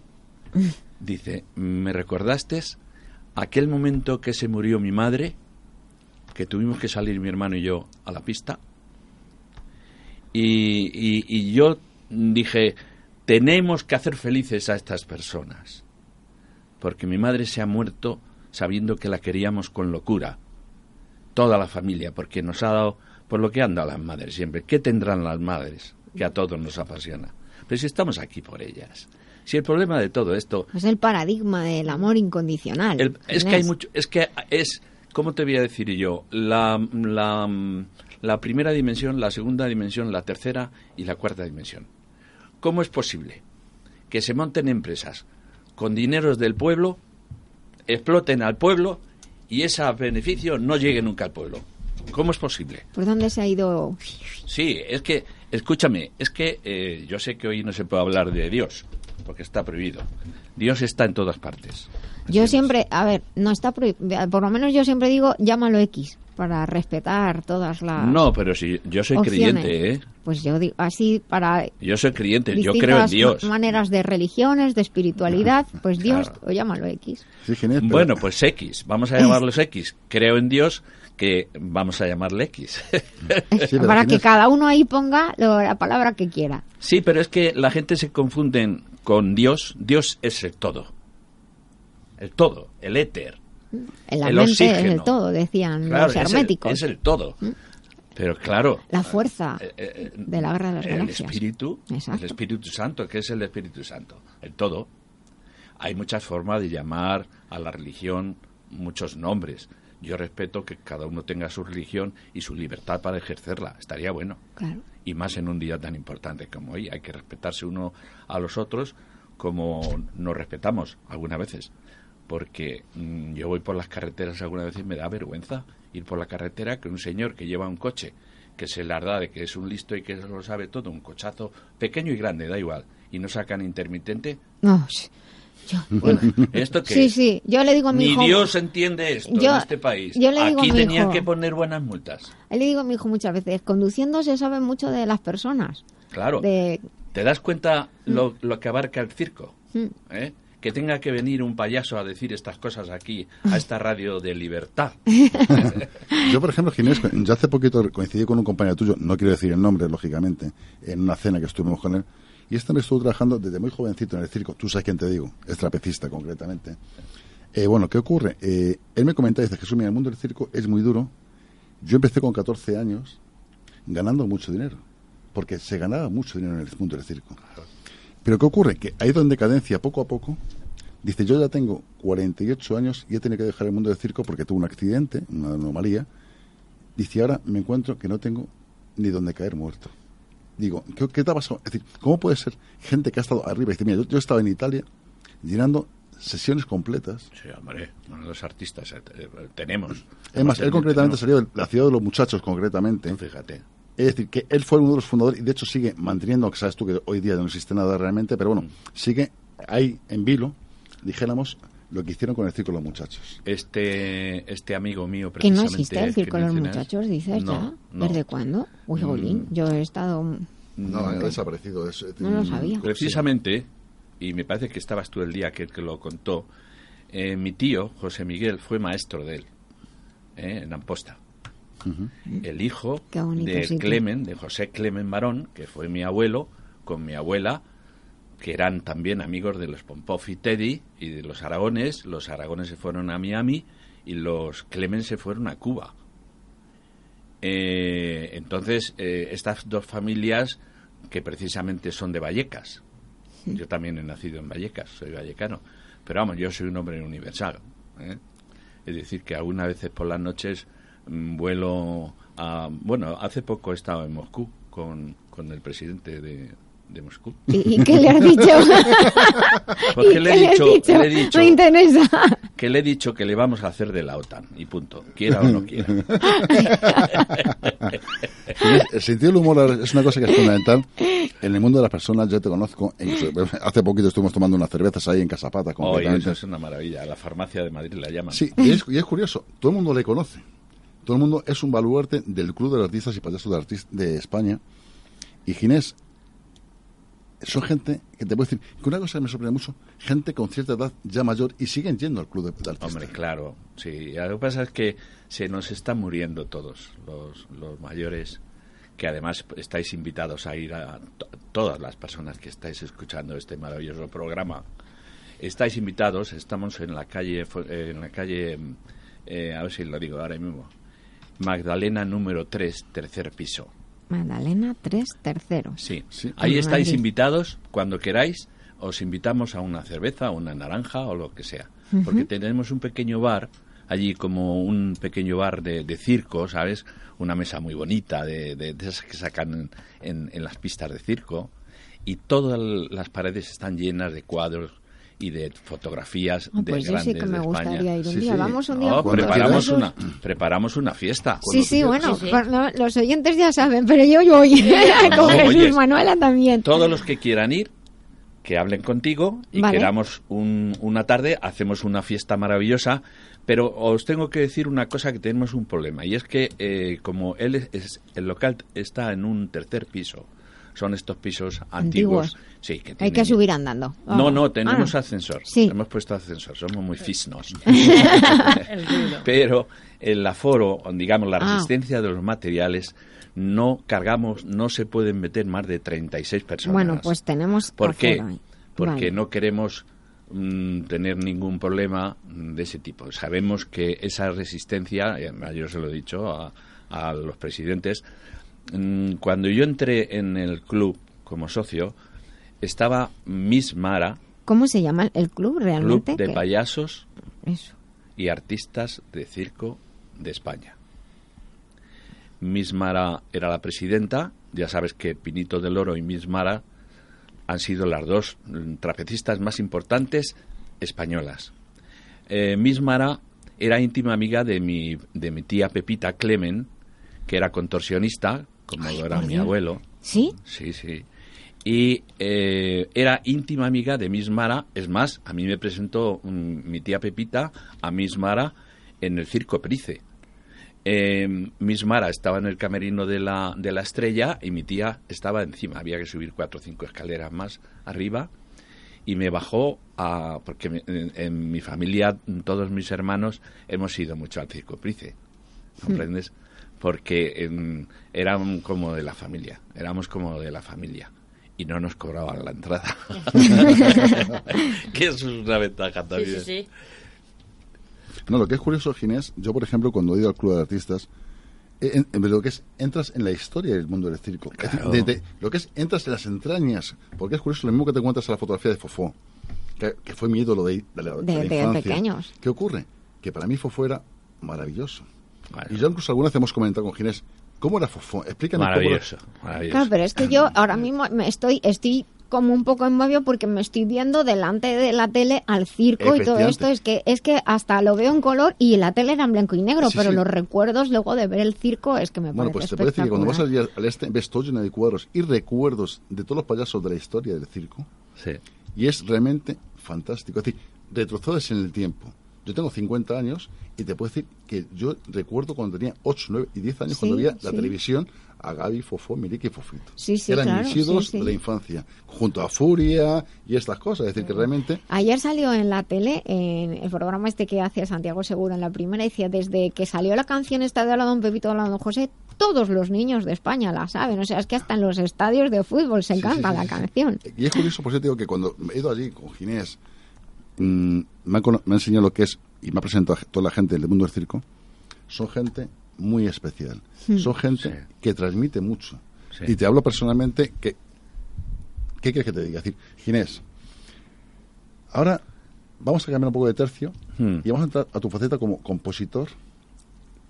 [laughs] Dice, ¿me recordaste aquel momento que se murió mi madre? Que tuvimos que salir mi hermano y yo a la pista. Y, y- y yo dije, tenemos que hacer felices a estas personas. Porque mi madre se ha muerto sabiendo que la queríamos con locura. Toda la familia, porque nos ha dado por lo que han dado las madres siempre. ¿Qué tendrán las madres? Que a todos nos apasiona. Pero si estamos aquí por ellas. Si el problema de todo esto Es el paradigma del amor incondicional. el- es que hay mucho, es que es, ¿cómo te voy a decir yo? La, la, la primera dimensión, la segunda dimensión, la tercera y la cuarta dimensión. ¿Cómo es posible que se monten empresas con dineros del pueblo, exploten al pueblo y ese beneficio no llegue nunca al pueblo? ¿Cómo es posible? ¿Por dónde se ha ido? Sí, es que, escúchame, es que eh, yo sé que hoy no se puede hablar de Dios, porque está prohibido. Dios está en todas partes. Yo siempre, a ver, no está prohibido. Por lo menos yo siempre digo, llámalo X, para respetar todas las. No, pero si yo soy opciones. creyente, ¿eh? Pues yo digo, así para. Yo soy creyente, yo creo en Dios. ma- maneras de religiones, de espiritualidad, [laughs] pues Dios, Claro. o llámalo X. Sí, Ginés, pero- Bueno, pues X, vamos a llamarlos X. Creo en Dios que vamos a llamarle X. [laughs] sí, para que cada uno ahí ponga lo- la palabra que quiera. sí, pero es que la gente se confunden con Dios. Dios es el todo. El todo, el éter. En la El mente es oxígeno. el todo, decían Claro, los es el- herméticos. Es el, todo. Pero claro, La fuerza eh, eh, de la guerra de las el galaxias. espíritu, Exacto. el Espíritu Santo, ¿qué es el Espíritu Santo? El todo. Hay muchas formas de llamar a la religión muchos nombres. Yo respeto que cada uno tenga su religión y su libertad para ejercerla. Estaría bueno. Claro. Y más en un día tan importante como hoy. Hay que respetarse uno a los otros como nos respetamos algunas veces. Porque mm, yo voy por las carreteras algunas veces y me da vergüenza ir por la carretera que un señor que lleva un coche, que se la da de que es un listo y que lo sabe todo, un cochazo pequeño y grande, da igual, y no sacan intermitente. No, yo, [laughs] Bueno, ¿esto qué sí, es? sí, yo le digo a mi Ni hijo. Dios entiende esto Yo- en este país. yo le digo a Aquí mi tenían hijo- que poner buenas multas. Le digo a mi hijo muchas veces, conduciendo se sabe mucho de las personas. Claro. De, ¿Te das cuenta lo, lo que abarca el circo? Mm. ¿Eh? Que tenga que venir un payaso a decir estas cosas aquí, a esta radio de libertad. Yo, por ejemplo, Ginés, yo hace poquito coincidí con un compañero tuyo, no quiero decir el nombre, lógicamente, en una cena que estuvimos con él, Y este me estuvo trabajando desde muy jovencito en el circo. Tú sabes quién te digo, es trapecista concretamente. Eh, bueno, ¿qué ocurre? Eh, él me comenta, dice, Jesús, mira, el mundo del circo es muy duro. Yo empecé con 14 años ganando mucho dinero, porque se ganaba mucho dinero en el mundo del circo. Pero ¿qué ocurre? Que ha ido en decadencia poco a poco. Dice, yo ya tengo 48 años y he tenido que dejar el mundo del circo porque tuve un accidente, una anomalía. Dice, ahora me encuentro que no tengo ni donde caer muerto. Digo, ¿qué, qué te ha pasado? Es decir, ¿cómo puede ser gente que ha estado arriba? Dice, mira, yo, yo estaba en Italia llenando sesiones completas. Sí, hombre, bueno, los artistas eh, eh, tenemos. Es más, él concretamente salió de la ciudad de los muchachos, concretamente. Fíjate. Es decir, que él fue uno de los fundadores y de hecho sigue manteniendo, que sabes tú que hoy día no existe nada realmente, pero bueno, sigue ahí en vilo, dijéramos, lo que hicieron con el Círculo de los Muchachos. Este, este amigo mío, Que no precisamente. existe el circo de los muchachos, dices no, ya. no. ¿Desde cuándo? Uy, Mm. Jolín, yo he estado... No, ha desaparecido. es- es- No lo sabía. Precisamente, y me parece que estabas tú el día que, que lo contó, eh, mi tío, José Miguel, fue maestro de él, eh, en Amposta. El hijo de sitio. Clemen, de José Clemen Marón, que fue mi abuelo, con mi abuela, que eran también amigos de los Pompov y Teddy y de los Aragones. Los Aragones se fueron a Miami y los Clemen se fueron a Cuba. Eh, entonces, eh, estas dos familias que precisamente son de Vallecas. Yo también he nacido en Vallecas, soy vallecano. Pero vamos, yo soy un hombre universal. ¿eh? Es decir, que algunas veces por las noches vuelo a... Bueno, hace poco he estado en Moscú con, con el presidente de, de Moscú. ¿Y, qué le has dicho? [laughs] Pues ¿Y que le qué he dicho, has le he dicho Me interesa. que le he dicho que le vamos a hacer de la OTAN y punto, quiera o no quiera. [laughs] El sentido del humor es una cosa que es fundamental en el mundo de las personas. Yo te conozco. e [laughs] hace poquito estuvimos tomando unas cervezas ahí en Casapata. Eso es una maravilla, la farmacia de Madrid la llaman. Sí, y es, y es curioso, todo el mundo le conoce. Todo el mundo es un baluarte del Club de Artistas y Payasos de, Artis- de España. Y Ginés, son gente que te puedo decir que una cosa que me sorprende mucho, gente con cierta edad ya mayor y siguen yendo al Club de, de Artistas. Hombre, claro, sí. Lo que pasa es que se nos están muriendo todos los, los mayores, que además estáis invitados a ir a to- todas las personas que estáis escuchando este maravilloso programa. Estáis invitados, estamos en la calle, en la calle, eh, a ver si lo digo ahora mismo, Magdalena número 3, tercer piso. Magdalena 3, tercero. Sí, Sí. ahí En estáis Madrid. invitados cuando queráis. Os invitamos a una cerveza, una naranja o lo que sea. Porque tenemos un pequeño bar, allí como un pequeño bar de, de circo, ¿sabes? Una mesa muy bonita, de, de- de esas que sacan en, en- en las pistas de circo. Y todas las paredes están llenas de cuadros y de fotografías de pues yo grandes sí que me de España. gustaría ir un Sí, día. sí. Vamos un día No, preparamos una, preparamos una fiesta. Sí, sí, bueno, Sí, sí. por- no, los oyentes ya saben, pero yo voy [laughs] [laughs] con No, Jesús oyes. Manuela también. Todos los que quieran ir, que hablen contigo y Vale. queramos un- una tarde, hacemos una fiesta maravillosa. Pero os tengo que decir una cosa que tenemos un problema y es que eh, como él es, es- el local está en un tercer piso, son estos pisos antiguos, Antiguos. sí, que Hay tienen- que subir andando. No, no, tenemos Ah. ascensor. Sí. Hemos puesto ascensor, somos muy fisnos. [laughs] Pero el aforo, digamos, la Ah. resistencia de los materiales, no cargamos, no se pueden meter más de 36 personas. Bueno, pues tenemos ¿Por qué? Porque Vale. no queremos mm, tener ningún problema de ese tipo. Sabemos que esa resistencia, eh, yo se lo he dicho a, a los presidentes, cuando yo entré en el club como socio, estaba Miss Mara, ¿Cómo se llama el club Club realmente? de Que- Payasos Eso. y Artistas de Circo de España. Miss Mara era la presidenta, ya sabes que Pinito del Oro y Miss Mara han sido las dos mm, trapecistas más importantes españolas. Eh, Miss Mara era íntima amiga de mi, de mi tía Pepita Clemen, que era contorsionista, como Ay, lo era mi Dios. abuelo. ¿Sí? Sí, sí. Y eh, era íntima amiga de Miss Mara. Es más, a mí me presentó mm, mi tía Pepita a Miss Mara en el Circo Price. Eh, Miss Mara estaba en el camerino de la, de la estrella y mi tía estaba encima. Había que subir cuatro o cinco escaleras más arriba y me bajó a... porque en, en mi familia, todos mis hermanos, hemos ido mucho al Circo Price. ¿Comprendes? Porque em, eran como de la familia. Éramos como de la familia. y no nos cobraban la entrada. [laughs] que es una ventaja también. sí, sí. No, lo que es curioso, Ginés, yo, por ejemplo, cuando he ido al Club de Artistas, eh, en- en lo que es, entras en la historia del mundo del circo. Lo que es, entras en las entrañas. Porque es curioso, lo mismo que te encuentras en la fotografía de Fofó, que, que fue mi ídolo de, de la, de De- la de infancia. pequeños. ¿Qué ocurre? Que para mí Fofó era maravilloso. Bueno. Y yo incluso alguna vez hemos comentado con Ginés, ¿cómo era Fofó? Explícame cómo era. Maravilloso, maravilloso. Claro, pero es que yo ahora mismo me estoy, estoy como un poco en movio porque me estoy viendo delante de la tele al circo y todo esto. Es que, es que hasta lo veo en color y la tele era en blanco y negro, Sí, pero sí. los recuerdos luego de ver el circo es que me Bueno, parece pues te parece que cuando vas allí al este ves todo lleno de cuadros y recuerdos de todos los payasos de la historia del circo. Sí. Y es realmente fantástico. Es decir, retrocedes en el tiempo. Yo tengo 50 años y te puedo decir que yo recuerdo cuando tenía 8, 9 y 10 años Sí, cuando veía la sí. televisión a Gaby, Fofó, Mirique y Fofito. Sí, sí, Eran claro, mis ídolos sí, de la infancia, junto a Furia y estas cosas. Es decir, que realmente Ayer salió en la tele, en el programa este que hace Santiago Seguro en la primera, decía, desde que salió la canción esta de Hola Don Pepito, Hola Don José, todos los niños de España la saben. O sea, es que hasta en los estadios de fútbol se Sí, sí, canta sí, la canción. Y es curioso, por eso te digo que cuando he ido allí con Ginés, mm, me, ha, cono- me ha enseñado lo que es, y me ha presentado a toda la gente del mundo del circo, son gente muy especial. Son gente Sí. que transmite mucho. Sí. Y te hablo personalmente que... ¿Qué quieres que te diga? Es decir, Ginés, ahora vamos a cambiar un poco de tercio Hmm. y vamos a entrar a tu faceta como compositor.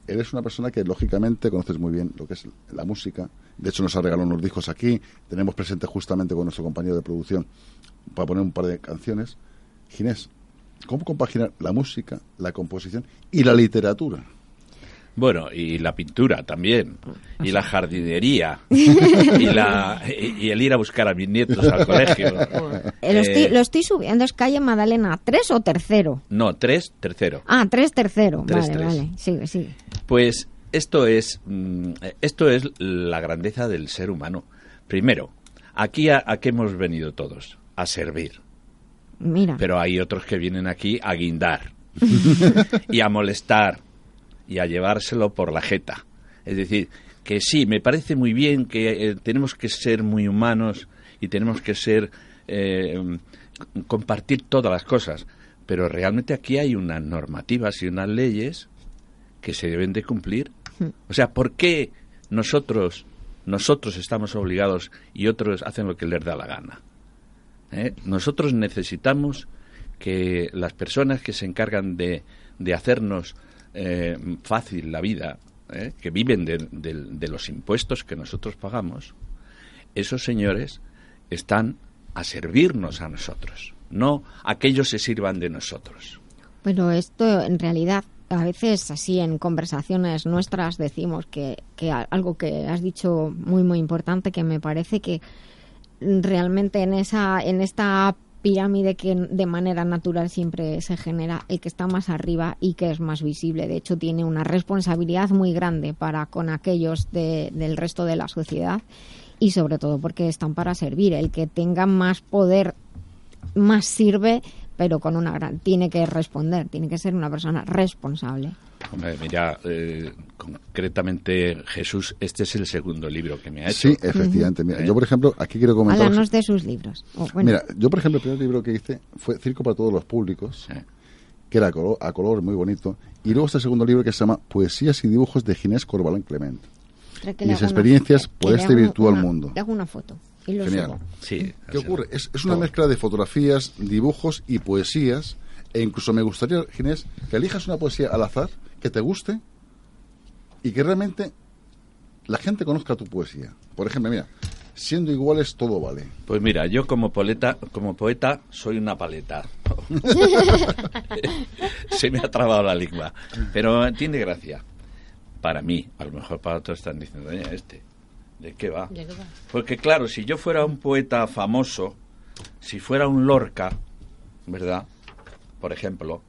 Eres una persona que lógicamente conoces muy bien lo que es la música. De hecho, nos ha regalado unos discos aquí. Tenemos presente justamente con nuestro compañero de producción para poner un par de canciones. Ginés, ¿cómo compaginar la música, la composición y la literatura? Bueno, y la pintura también, y la jardinería, y, la, y, y el ir a buscar a mis nietos al colegio. Eh, lo, estoy, Eh, lo estoy subiendo, es calle Madalena, ¿tres o tercero? No, tres, tercero. Ah, tres tercero. Tres, vale, tres. vale. Sigue, sigue. Pues esto es, mm, esto es la grandeza del ser humano. Primero, aquí a, a qué hemos venido todos? A servir. Mira. Pero hay otros que vienen aquí a guindar [laughs] y a molestar y a llevárselo por la jeta. Es decir, que sí, me parece muy bien que eh, tenemos que ser muy humanos y tenemos que ser eh, compartir todas las cosas, pero realmente aquí hay unas normativas y unas leyes que se deben de cumplir. O sea, ¿por qué nosotros nosotros estamos obligados y otros hacen lo que les da la gana? ¿Eh? Nosotros necesitamos que las personas que se encargan de, de hacernos eh, fácil la vida, ¿eh? que viven de, de- de los impuestos que nosotros pagamos, esos señores están a servirnos a nosotros, no a que ellos se sirvan de nosotros. Pero esto en realidad a veces así en conversaciones nuestras decimos que, que algo que has dicho muy muy importante que me parece que realmente en esa en esta pirámide que de manera natural siempre se genera el que está más arriba y que es más visible de hecho tiene una responsabilidad muy grande para con aquellos de- del resto de la sociedad y sobre todo porque están para servir el que tenga más poder más sirve, pero con una gran tiene que responder, tiene que ser una persona responsable. Hombre, mira, eh, concretamente Jesús, este es el segundo libro que me ha hecho. Sí, efectivamente. Mira, yo, por ejemplo, aquí quiero comentar... Háblanos de sus libros. Oh, bueno, Mira, yo, por ejemplo, el primer libro que hice fue Circo para todos los públicos, Sí. que era a color, a color muy bonito. Y luego está el segundo libro que se llama Poesías y dibujos de Ginés Corbalán Clement. creo que le mis una experiencias foto, por este virtual una- mundo. Le hago una foto y lo Genial. Sí, ¿Qué ocurre? es. Es, es una Todo. mezcla de fotografías, dibujos y poesías. E incluso me gustaría, Ginés, que elijas una poesía al azar, que te guste y que realmente la gente conozca tu poesía. Por ejemplo, mira, siendo iguales todo vale. Pues mira, yo como poeta, como poeta soy una paleta. [laughs] Se me ha trabado la lengua. Pero tiene gracia. Para mí, a lo mejor para otros están diciendo, "Oye, este, ¿de qué va? ¿De qué va? Porque claro, si yo fuera un poeta famoso, si fuera un Lorca, ¿verdad? Por ejemplo,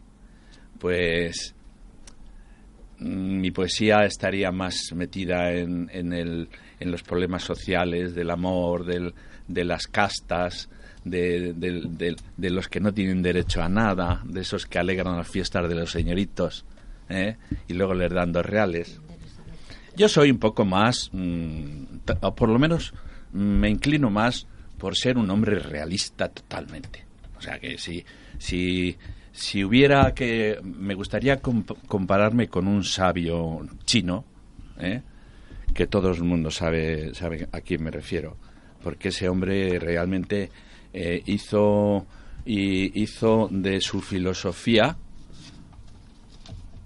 pues mi poesía estaría más metida en, en, el, en los problemas sociales, del amor, del, de las castas, de, del- de los que no tienen derecho a nada, de esos que alegran las fiestas de los señoritos, ¿eh? y luego les dan dos reales. Yo soy un poco más, mm, t- o por lo menos mm, me inclino más por ser un hombre realista totalmente. O sea que si, si, si hubiera que... Me gustaría comp- compararme con un sabio chino, ¿eh? que todo el mundo sabe, sabe a quién me refiero, porque ese hombre realmente eh, hizo, y hizo de su filosofía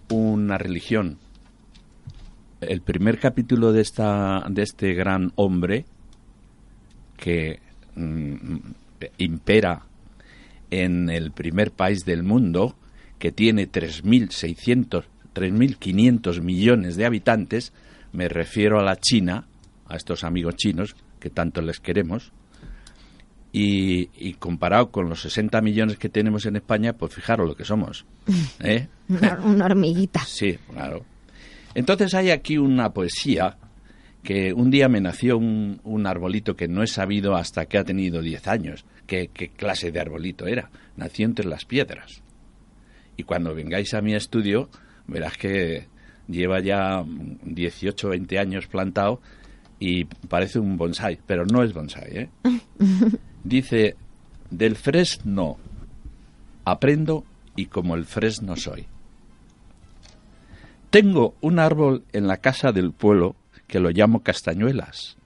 una religión. El primer capítulo de, esta, de este gran hombre que mm, impera en el primer país del mundo, que tiene 3.600, 3.500 millones de habitantes, me refiero a la China, a estos amigos chinos que tanto les queremos, y, y comparado con los 60 millones que tenemos en España, pues fijaros lo que somos. [laughs] ¿eh? Una, una hormiguita. Sí, claro. Entonces hay aquí una poesía que un día me nació un, un arbolito que no he sabido hasta que ha tenido 10 años qué, qué clase de arbolito era. Nació entre las piedras. Y cuando vengáis a mi estudio, verás que lleva ya 18 o 20 años plantado y parece un bonsai, pero no es bonsai. ¿eh? [laughs] Dice, del fresno aprendo y como el fresno soy. Tengo un árbol en la casa del pueblo que lo llamo castañuelas,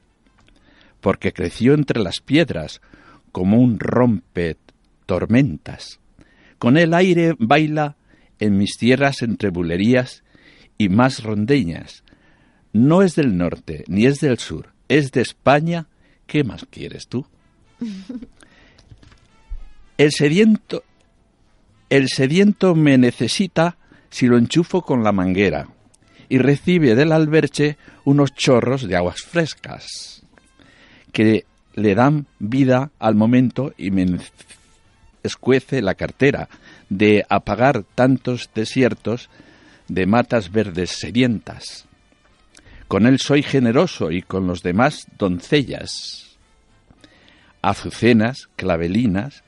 porque creció entre las piedras como un rompe tormentas. Con el aire baila en mis tierras entre bulerías y más rondeñas. No es del norte ni es del sur, es de España. ¿Qué más quieres tú? [laughs] El sediento, el sediento me necesita si lo enchufo con la manguera y recibe del alberche unos chorros de aguas frescas que le dan vida al momento y me escuece la cartera de apagar tantos desiertos de matas verdes sedientas. Con él soy generoso y con los demás doncellas, azucenas, clavelinas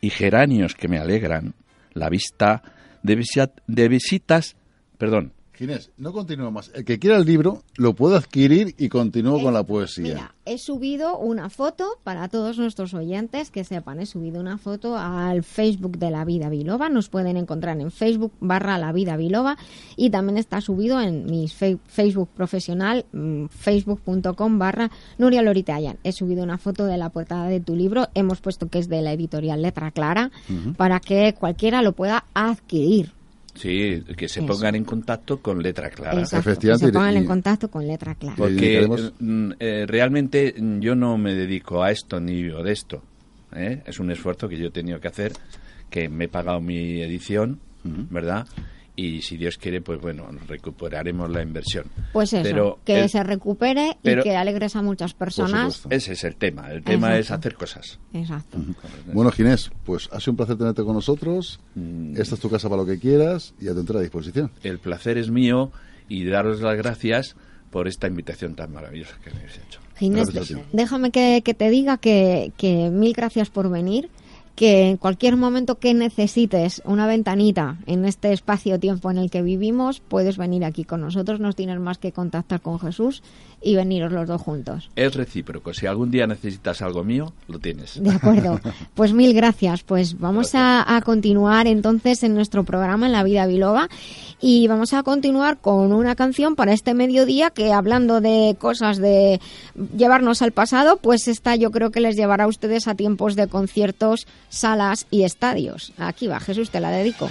y geranios que me alegran la vista de, de visitas, perdón, Ginés, no continúo más. El que quiera el libro lo puede adquirir y continúo con la poesía. Mira, he subido una foto para todos nuestros oyentes que sepan. He subido una foto al Facebook de La Vida Biloba. Nos pueden encontrar en Facebook barra La Vida Biloba y también está subido en mi Facebook profesional mm, facebook.com barra Nuria Loritayan. He subido una foto de la portada de tu libro. Hemos puesto que es de la editorial Letra Clara para que cualquiera lo pueda adquirir. Sí, que se Eso. pongan en contacto con letra clara. Exacto, que Efectivamente, se pongan y- en contacto con Letra Clara. Porque dedicaremos- mm, eh, realmente mm, yo no me dedico a esto ni vivo de esto. ¿eh? Es un esfuerzo que yo he tenido que hacer, que me he pagado mi edición, ¿verdad? Y si Dios quiere, pues bueno, recuperaremos la inversión. Pues eso, Pero que el- se recupere pero- y que alegres a muchas personas. Ese es el tema. El tema es hacer cosas. Exacto. Bueno, Ginés, pues ha sido un placer tenerte con nosotros. Mm. Esta es tu casa para lo que quieras y a tu entera disposición. El placer es mío y daros las gracias por esta invitación tan maravillosa que me habéis hecho. Ginés, déjame que, que te diga que, que mil gracias por venir, que en cualquier momento que necesites una ventanita en este espacio-tiempo en el que vivimos, puedes venir aquí con nosotros, nos tienes más que contactar con Jesús y veniros los dos juntos. Es recíproco. Si algún día necesitas algo mío, lo tienes. De acuerdo. [laughs] Pues mil gracias. Pues vamos a, a continuar entonces en nuestro programa en La Vida Biloba y vamos a continuar con una canción para este mediodía que hablando de cosas de llevarnos al pasado, pues esta yo creo que les llevará a ustedes a tiempos de conciertos, salas y estadios. Aquí va, Jesús, te la dedico.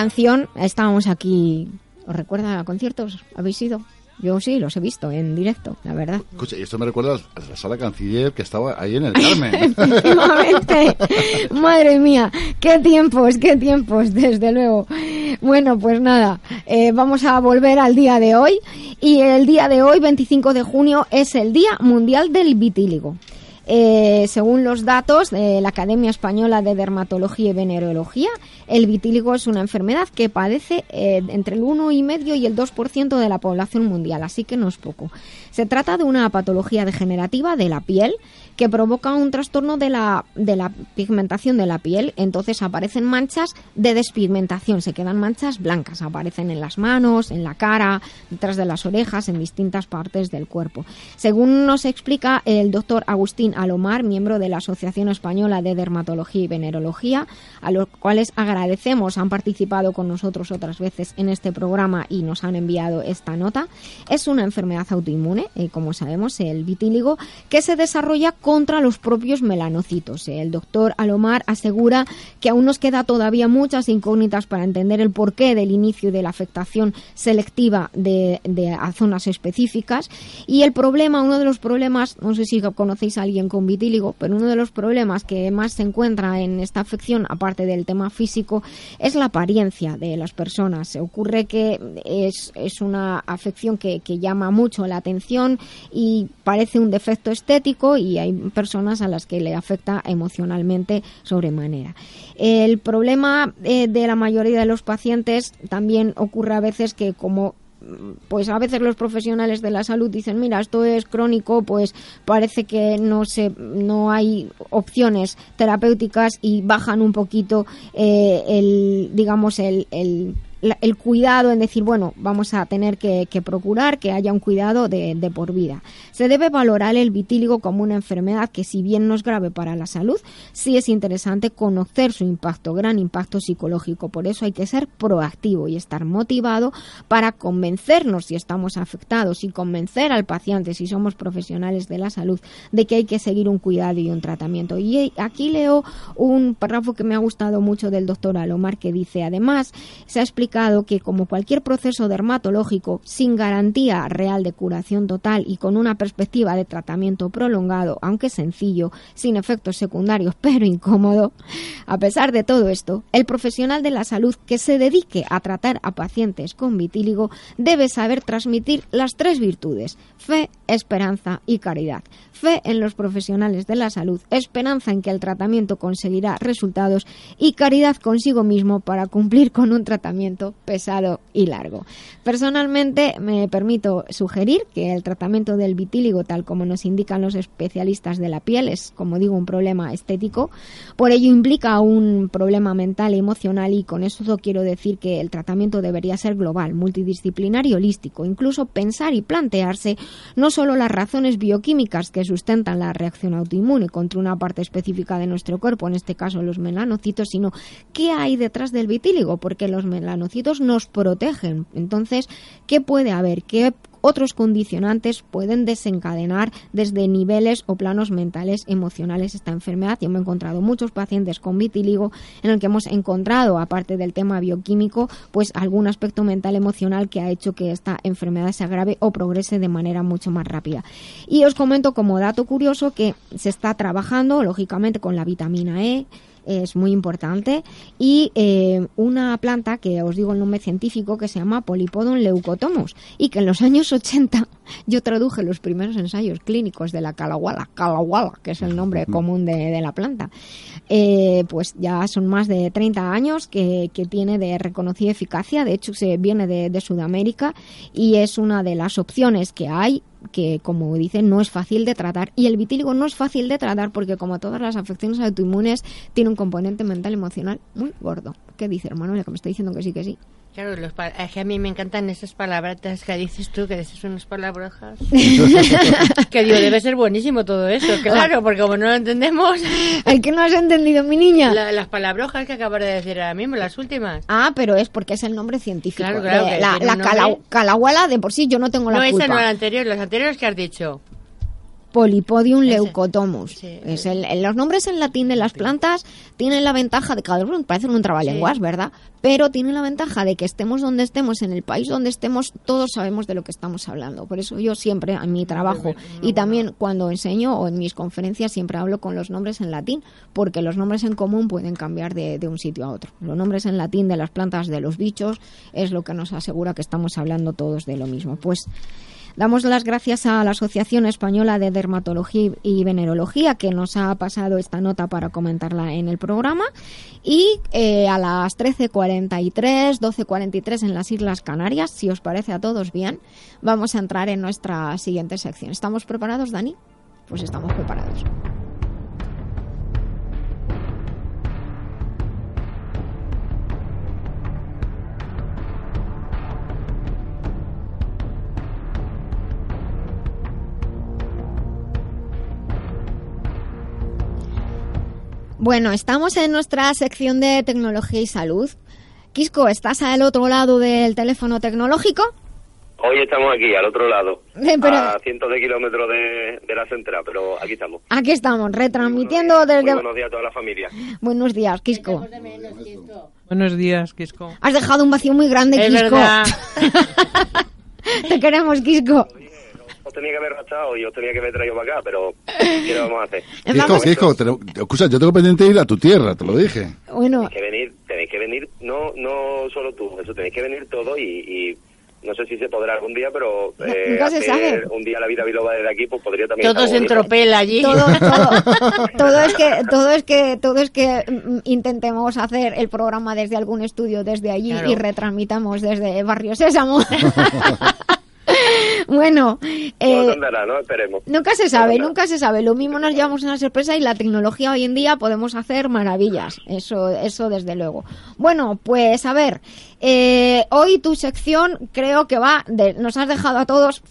Canción, estábamos aquí, ¿os recuerda a conciertos? ¿Habéis ido? Yo sí, los he visto en directo, la verdad. Escucha, y esto me recuerda a la sala canciller que estaba ahí en el Carmen. [laughs] [laughs] Madre mía, qué tiempos, qué tiempos, desde luego. Bueno, pues nada, eh, vamos a volver al día de hoy. Y el día de hoy, 25 de junio, es el Día Mundial del Vitíligo. Eh, según los datos de la Academia Española de Dermatología y Venerología, el vitíligo es una enfermedad que padece eh, entre el 1,5 y el 2% de la población mundial, así que no es poco. Se trata de una patología degenerativa de la piel que provoca un trastorno de la, de la pigmentación de la piel. Entonces aparecen manchas de despigmentación, se quedan manchas blancas, aparecen en las manos, en la cara, detrás de las orejas, en distintas partes del cuerpo. Según nos explica el doctor Agustín Alomar, miembro de la Asociación Española de Dermatología y Venerología, a los cuales agradecemos, han participado con nosotros otras veces en este programa y nos han enviado esta nota, es una enfermedad autoinmune, eh, como sabemos, el vitíligo, que se desarrolla contra los propios melanocitos. El doctor Alomar asegura que aún nos queda todavía muchas incógnitas para entender el porqué del inicio de la afectación selectiva de, a zonas específicas y el problema, uno de los problemas, no sé si conocéis a alguien con vitíligo, pero uno de los problemas que más se encuentra en esta afección, aparte del tema físico, es la apariencia de las personas. Ocurre que es, es una afección que, que llama mucho la atención y parece un defecto estético y hay personas a las que le afecta emocionalmente sobremanera. El problema eh, de la mayoría de los pacientes también ocurre a veces que como pues a veces los profesionales de la salud dicen mira esto es crónico pues parece que no se no hay opciones terapéuticas y bajan un poquito eh, el digamos el, el la- el cuidado en decir, bueno, vamos a tener que, procurar que haya un cuidado de, de por vida. Se debe valorar el vitíligo como una enfermedad que, si bien no es grave para la salud, sí es interesante conocer su impacto, gran impacto psicológico. Por eso hay que ser proactivo y estar motivado para convencernos si estamos afectados y convencer al paciente, si somos profesionales de la salud, de que hay que seguir un cuidado y un tratamiento. Y aquí leo un párrafo que me ha gustado mucho del doctor Alomar que dice, además, se ha explicado que como cualquier proceso dermatológico sin garantía real de curación total y con una perspectiva de tratamiento prolongado, aunque sencillo, sin efectos secundarios [laughs] pero incómodo, a pesar de todo esto, el profesional de la salud que se dedique a tratar a pacientes con vitíligo debe saber transmitir las tres virtudes, fe, esperanza y caridad. Fe en los profesionales de la salud, esperanza en que el tratamiento conseguirá resultados y caridad consigo mismo para cumplir con un tratamiento pesado y largo. Personalmente me permito sugerir que el tratamiento del vitíligo, tal como nos indican los especialistas de la piel, es, como digo, un problema estético. Por ello implica un problema mental y emocional y con eso quiero decir que el tratamiento debería ser global, multidisciplinar y holístico. Incluso pensar y plantearse no solo las razones bioquímicas que sustentan la reacción autoinmune contra una parte específica de nuestro cuerpo, en este caso los melanocitos, sino qué hay detrás del vitíligo, porque los melanocitos nos protegen. Entonces, ¿qué puede haber? ¿Qué otros condicionantes pueden desencadenar desde niveles o planos mentales, emocionales esta enfermedad. Yo me he encontrado muchos pacientes con vitíligo en el que hemos encontrado, aparte del tema bioquímico, pues algún aspecto mental emocional que ha hecho que esta enfermedad se agrave o progrese de manera mucho más rápida. Y os comento como dato curioso que se está trabajando, lógicamente, con la vitamina E, es muy importante. Y eh, una planta que os digo el nombre científico que se llama Polypodon leucotomus y que en los años 80 yo traduje los primeros ensayos clínicos de la calawala, calawala que es el nombre común de, de la planta eh, pues ya son más de 30 años que, que tiene de reconocida eficacia de hecho se viene de, de Sudamérica y es una de las opciones que hay que como dicen no es fácil de tratar y el vitíligo no es fácil de tratar porque como todas las afecciones autoinmunes tiene un componente mental emocional muy gordo. ¿Qué dice hermano? Que me está diciendo que sí, que sí. Claro, los es que a mí me encantan esas palabras que dices tú, que dices unas palabrojas. [laughs] que digo, debe ser buenísimo todo eso, claro, porque como no lo entendemos. ¿El que no has entendido, mi niña? La- las palabrojas que acabas de decir ahora mismo, las últimas. Ah, pero es porque es el nombre científico. Claro, claro, que la la nombre. calahuala de por sí yo no tengo No, la esa culpa. no, la anterior, las anteriores que has dicho. Polypodium Ese. leucotomus. Sí. Es el- el- los nombres en latín de las plantas tienen la ventaja de cada uno parecen un trabalenguas, Sí. ¿verdad? Pero tienen la ventaja de que estemos donde estemos, en el país donde estemos, todos sabemos de lo que estamos hablando. Por eso yo siempre en mi trabajo y también cuando enseño o en mis conferencias siempre hablo con los nombres en latín, porque los nombres en común pueden cambiar de, de un sitio a otro. Los nombres en latín de las plantas, de los bichos, es lo que nos asegura que estamos hablando todos de lo mismo. Pues Damos las gracias a la Asociación Española de Dermatología y Venerología que nos ha pasado esta nota para comentarla en el programa. Y eh, a las 13.43, 12.43 en las Islas Canarias, si os parece a todos bien, vamos a entrar en nuestra siguiente sección. ¿Estamos preparados, Dani? Pues estamos preparados. Bueno, estamos en nuestra sección de tecnología y salud. Quisco, ¿estás al otro lado del teléfono tecnológico? Hoy estamos aquí, al otro lado, Eh, pero- a cientos de kilómetros de, de la central, pero aquí estamos. Aquí estamos, retransmitiendo Muy desde... buenos días a toda la familia. Buenos días, Quisco. Buenos días, Quisco. Has dejado un vacío muy grande, Es Quisco. verdad. [laughs] Te queremos, Quisco. Os tenía que haber rachado y os tenía que haber traído para acá, pero [laughs] ¿qué le vamos a hacer? Vamos- Quisco, te lo- escucha, yo tengo pendiente ir a tu tierra, te lo dije. Bueno, Tenéis que venir, tenéis que venir, no no solo tú, eso tenéis que venir todo y, y no sé si se podrá algún día, pero eh, nunca se hacer sabe. un día la vida biloba desde aquí, pues podría también Todos estar en bonito. tropel allí. todo, todo, todo [laughs] es que todo es que todo es que mm, intentemos hacer el programa desde algún estudio desde allí Claro. y retransmitamos desde Barrio Sésamo. [laughs] bueno, eh, andará, ¿no? Esperemos. Nunca se sabe, nunca se sabe. Lo mismo nos llevamos una sorpresa y la tecnología hoy en día podemos hacer maravillas. Eso, eso desde luego. Bueno, pues a ver, eh, hoy tu sección creo que va, de, nos has dejado a todos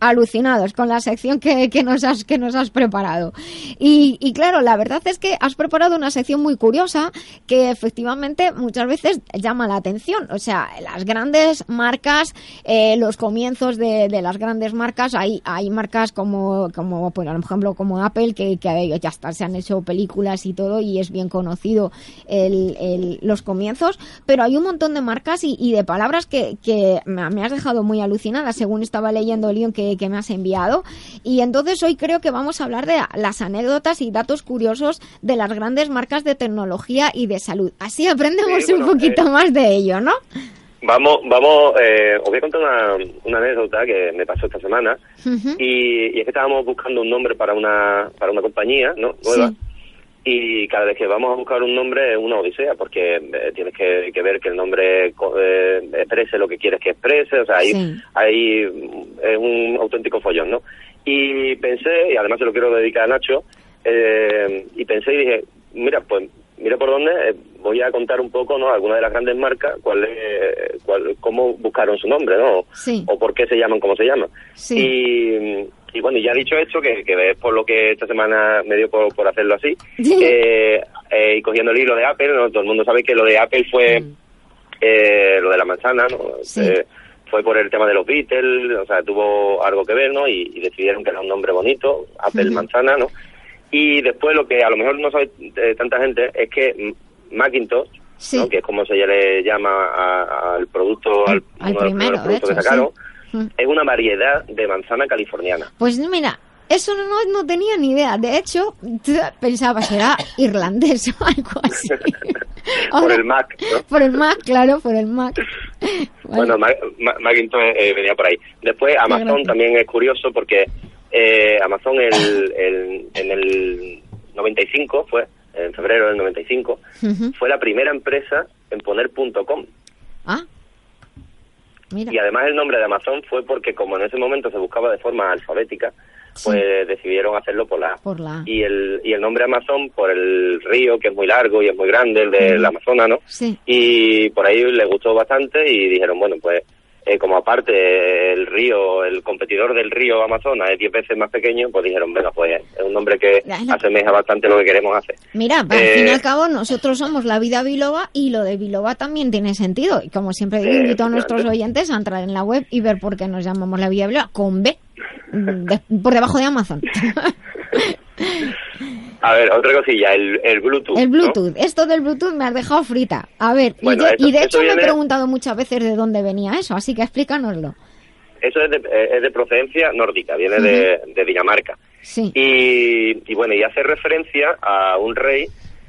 alucinados con la sección que, que nos has que nos has preparado. Y, y claro la verdad es que has preparado una sección muy curiosa que efectivamente muchas veces llama la atención. O sea las grandes marcas eh, los comienzos de, de las grandes marcas hay hay marcas como como por ejemplo como Apple que, que ya está se han hecho películas y todo y es bien conocido el, el- los comienzos pero hay un montón de marcas y, y de palabras que, que me, me has dejado muy alucinada. Según estaba leyendo el guion que, que me has enviado y entonces hoy creo que vamos a hablar de las anécdotas y datos curiosos de las grandes marcas de tecnología y de salud así aprendemos Sí, un poquito eh, más de ello ¿no? Vamos, vamos, eh, os voy a contar una, una anécdota que me pasó esta semana y, y es que estábamos buscando un nombre para una, para una compañía, ¿no? Nueva. Sí. Y cada vez que vamos a buscar un nombre es una odisea, porque eh, tienes que, que ver que el nombre eh, exprese lo que quieres que exprese, o sea, ahí, Sí. ahí mm, es un auténtico follón, ¿no? Y pensé, y además se lo quiero dedicar a Nacho, eh, y pensé y dije, mira, pues mira por dónde, eh, voy a contar un poco, ¿no? Algunas de las grandes marcas, cuál es, cuál, cómo buscaron su nombre, ¿no? Sí. O por qué se llaman como se llaman. Sí. Y, y bueno, y ya dicho esto, que, que es por lo que esta semana me dio por, por hacerlo así, [laughs] Sí. eh, eh, y cogiendo el hilo de Apple, ¿no? todo el mundo sabe que lo de Apple fue eh, lo de la manzana, ¿no? Sí. Eh, fue por el tema de los Beatles, o sea, tuvo algo que ver, ¿no? Y, y decidieron que era un nombre bonito, Apple. Manzana, ¿no? Y después lo que a lo mejor no sabe eh, tanta gente es que mm, Macintosh, Sí. ¿no? que es como se le llama al producto, al, Al uno de los productos de que hecho, sacaron, sí. Mm. es una variedad de manzana californiana. Pues mira, eso no, no tenía ni idea. De hecho, pensaba, será irlandés o algo así. [laughs] por el Mac, ¿no? [laughs] Por el Mac, claro, por el Mac. Vale. [laughs] Bueno, Ma- Ma- Macintosh eh, venía por ahí. Después Amazon también es curioso porque eh, Amazon el, el- en el 95 fue, en febrero del 95, Ujú. fue la primera empresa en poner .com. Ah, mira. Y además el nombre de Amazon fue porque como en ese momento se buscaba de forma alfabética, pues decidieron hacerlo por la. Por la. Y el, y el nombre Amazon por el río, que es muy largo y es muy grande, el del Ujú. Amazonas, ¿no? Sí. Y por ahí les gustó bastante y dijeron, bueno, pues eh, como aparte el río, el competidor del río Amazonas es 10 veces más pequeño, pues dijeron, venga, pues es un nombre que asemeja bastante lo que queremos hacer. Mira, al Eh, fin y al cabo nosotros somos la vida biloba y lo de biloba también tiene sentido. Y como siempre digo, Eh, invito a nuestros oyentes a entrar en la web y ver por qué nos llamamos la vida biloba con B. de- por debajo de Amazon. [laughs] A ver, otra cosilla, el, el Bluetooth. El ¿no? Bluetooth, esto del Bluetooth me has dejado frita. A ver, y Bueno, yo- esto- y de hecho me he viene- preguntado muchas veces de dónde venía eso, así que explícanoslo. Eso es de, eh, es de procedencia nórdica, viene de, de Dinamarca. Sí. Y, y bueno, y hace referencia a un rey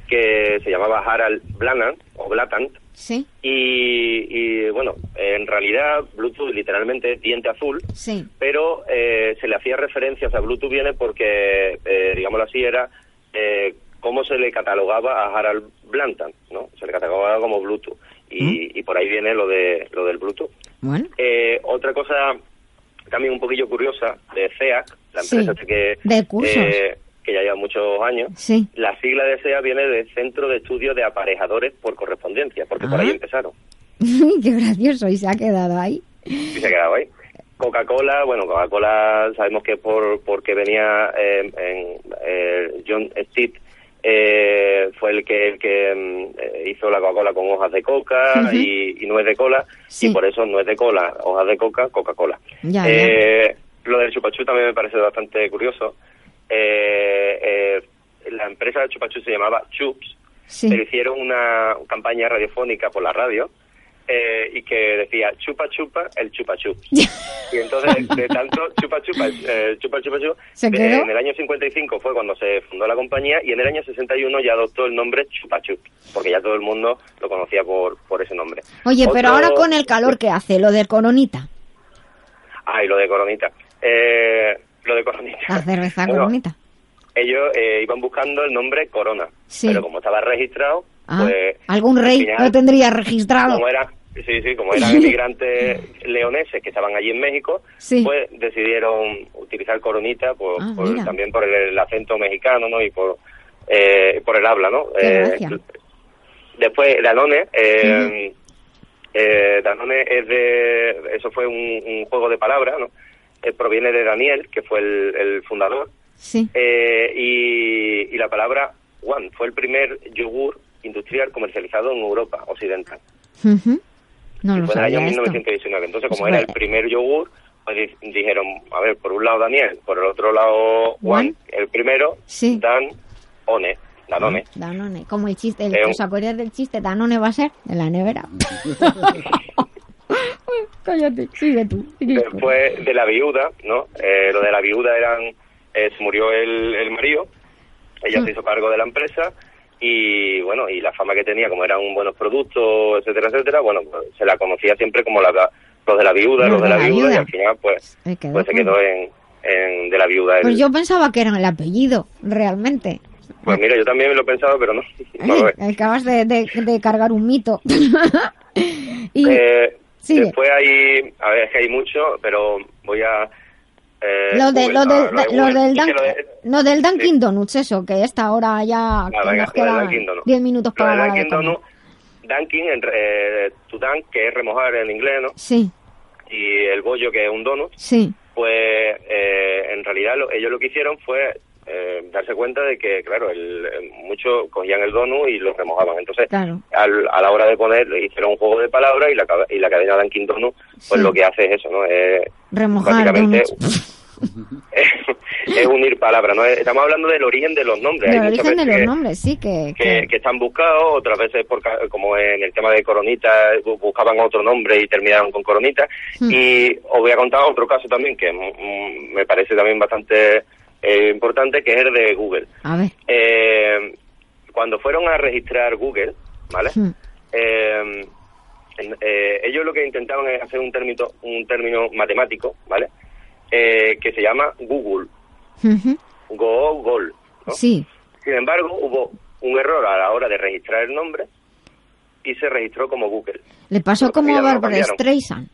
que se llamaba Harald Blanan, o Blatant, Sí, y, y, bueno, en realidad Bluetooth literalmente es diente azul, sí. pero eh, se le hacía referencia, o sea, Bluetooth viene porque, eh, digámoslo así, era eh, cómo se le catalogaba a Harald Blantan, ¿no? Se le catalogaba como Bluetooth, y, y por ahí viene lo de lo del Bluetooth. Bueno. Eh, otra cosa también un poquillo curiosa de CEAC, la Sí, empresa esta que, de cursos. eh, que ya lleva muchos años, Sí. la sigla de CEAC viene de Centro de Estudio de Aparejadores por Correspondencia, porque por Ah. ahí empezaron. [laughs] Qué gracioso, y se ha quedado ahí. y se ha quedado ahí. Coca-Cola, bueno, Coca-Cola sabemos que por porque venía eh, en eh, John Stitt eh, fue el que el que mm, hizo la Coca-Cola con hojas de coca y, y nuez de cola Sí. y por eso nuez de cola, hojas de coca, Coca-Cola. Eh, Lo del chupachú también me parece bastante curioso. Eh, eh, la empresa de chupachú se llamaba Chups, Sí. pero hicieron una campaña radiofónica por la radio eh, y que decía chupa chupa el chupa chups. [laughs] y entonces de tanto chupa chupa eh, chupa chupa chup, ¿Se de- quedó? en el año 55 fue cuando se fundó la compañía y en el año 61 ya adoptó el nombre chupa chup porque ya todo el mundo lo conocía por por ese nombre. Oye, pero ahora con el calor que hace, lo del coronita, Ay, lo de Coronita. Eh, lo de Coronita. la cerveza Bueno, coronita. Ellos eh, iban buscando el nombre Corona, Sí. pero como estaba registrado, Ah, pues algún al rey final, lo tendría registrado. como era sí sí como eran [laughs] emigrantes leoneses que estaban allí en México Sí. pues decidieron utilizar coronita por, Ah, por- también por el, acento mexicano no y por eh, por el habla no Eh, después Danone eh, eh, Danone es de eso fue un, un juego de palabras no Eh, proviene de Daniel que fue el, el fundador. Sí. eh, y, y la palabra one fue el primer yogur industrial comercializado en Europa occidental. Ujú. No y lo fue en el año sabía esto. 1919. Entonces, como Pues era el primer yogur, pues di- dijeron, a ver, por un lado Daniel, por el otro lado Juan, el primero, Sí. Dan, One, Danone. Danone, como el chiste, el, Eh, ¿os acordáis del chiste? Danone va a ser de la nevera. [laughs] Cállate, sigue tú. sigue tú. Después de la viuda, ¿no? Eh, lo de la viuda eran, eh, se murió el, el marido, ella Mm. se hizo cargo de la empresa y bueno, y la fama que tenía, como eran buenos productos, etcétera, etcétera, bueno, pues, se la conocía siempre como la, los de la viuda, los, de la, viuda, y al final pues, Se quedó pues se con- quedó en, en de la viuda. el- Pues yo pensaba que era el apellido, realmente. Pues mira, yo también lo he pensado, pero no. [laughs] no lo es. Acabas de, de- de cargar un mito. [laughs] y Eh, después hay, a ver, es que hay mucho, pero voy a... eh, lo, de, Google, lo, no, del, lo de lo Google. del, Es que Dunk- lo de- lo del Dunkin' Donuts, eso, que esta hora ya que venga, nos lo quedan Dunkin' Donuts. 10 minutos Lo para de Dunkin'. Donuts, Dunkin', eh, to dunk, que es remojar en inglés, ¿no? Sí, Y el bollo, que es un donut, sí. pues eh, en realidad lo- ellos lo que hicieron fue eh, darse cuenta de que, claro, el, eh, muchos cogían el donut y lo remojaban. Entonces, Claro. al- a la hora de poner, hicieron un juego de palabras y la, y la cadena Dunkin' Donut, pues Sí. lo que hace es eso, ¿no? Es, Remojar básicamente [laughs] es unir palabras, ¿no? Estamos hablando del origen de los nombres. Muchas origen de los que- nombres, sí, que... que, que están buscados, otras veces por, como en el tema de Coronita, bu- buscaban otro nombre y terminaron con Coronita. Hmm. Y os voy a contar otro caso también que mm, me parece también bastante eh, importante, que es el de Google. A ver. Eh, cuando fueron a registrar Google, ¿vale? Hmm. Eh, eh, ellos lo que intentaban es hacer un término, un término matemático, ¿vale? Eh, que se llama Google, Ujú. Go, Gol. ¿no? Sí, Sin embargo, hubo un error a la hora de registrar el nombre y se registró como Google. le pasó como a Bárbara. Streisand,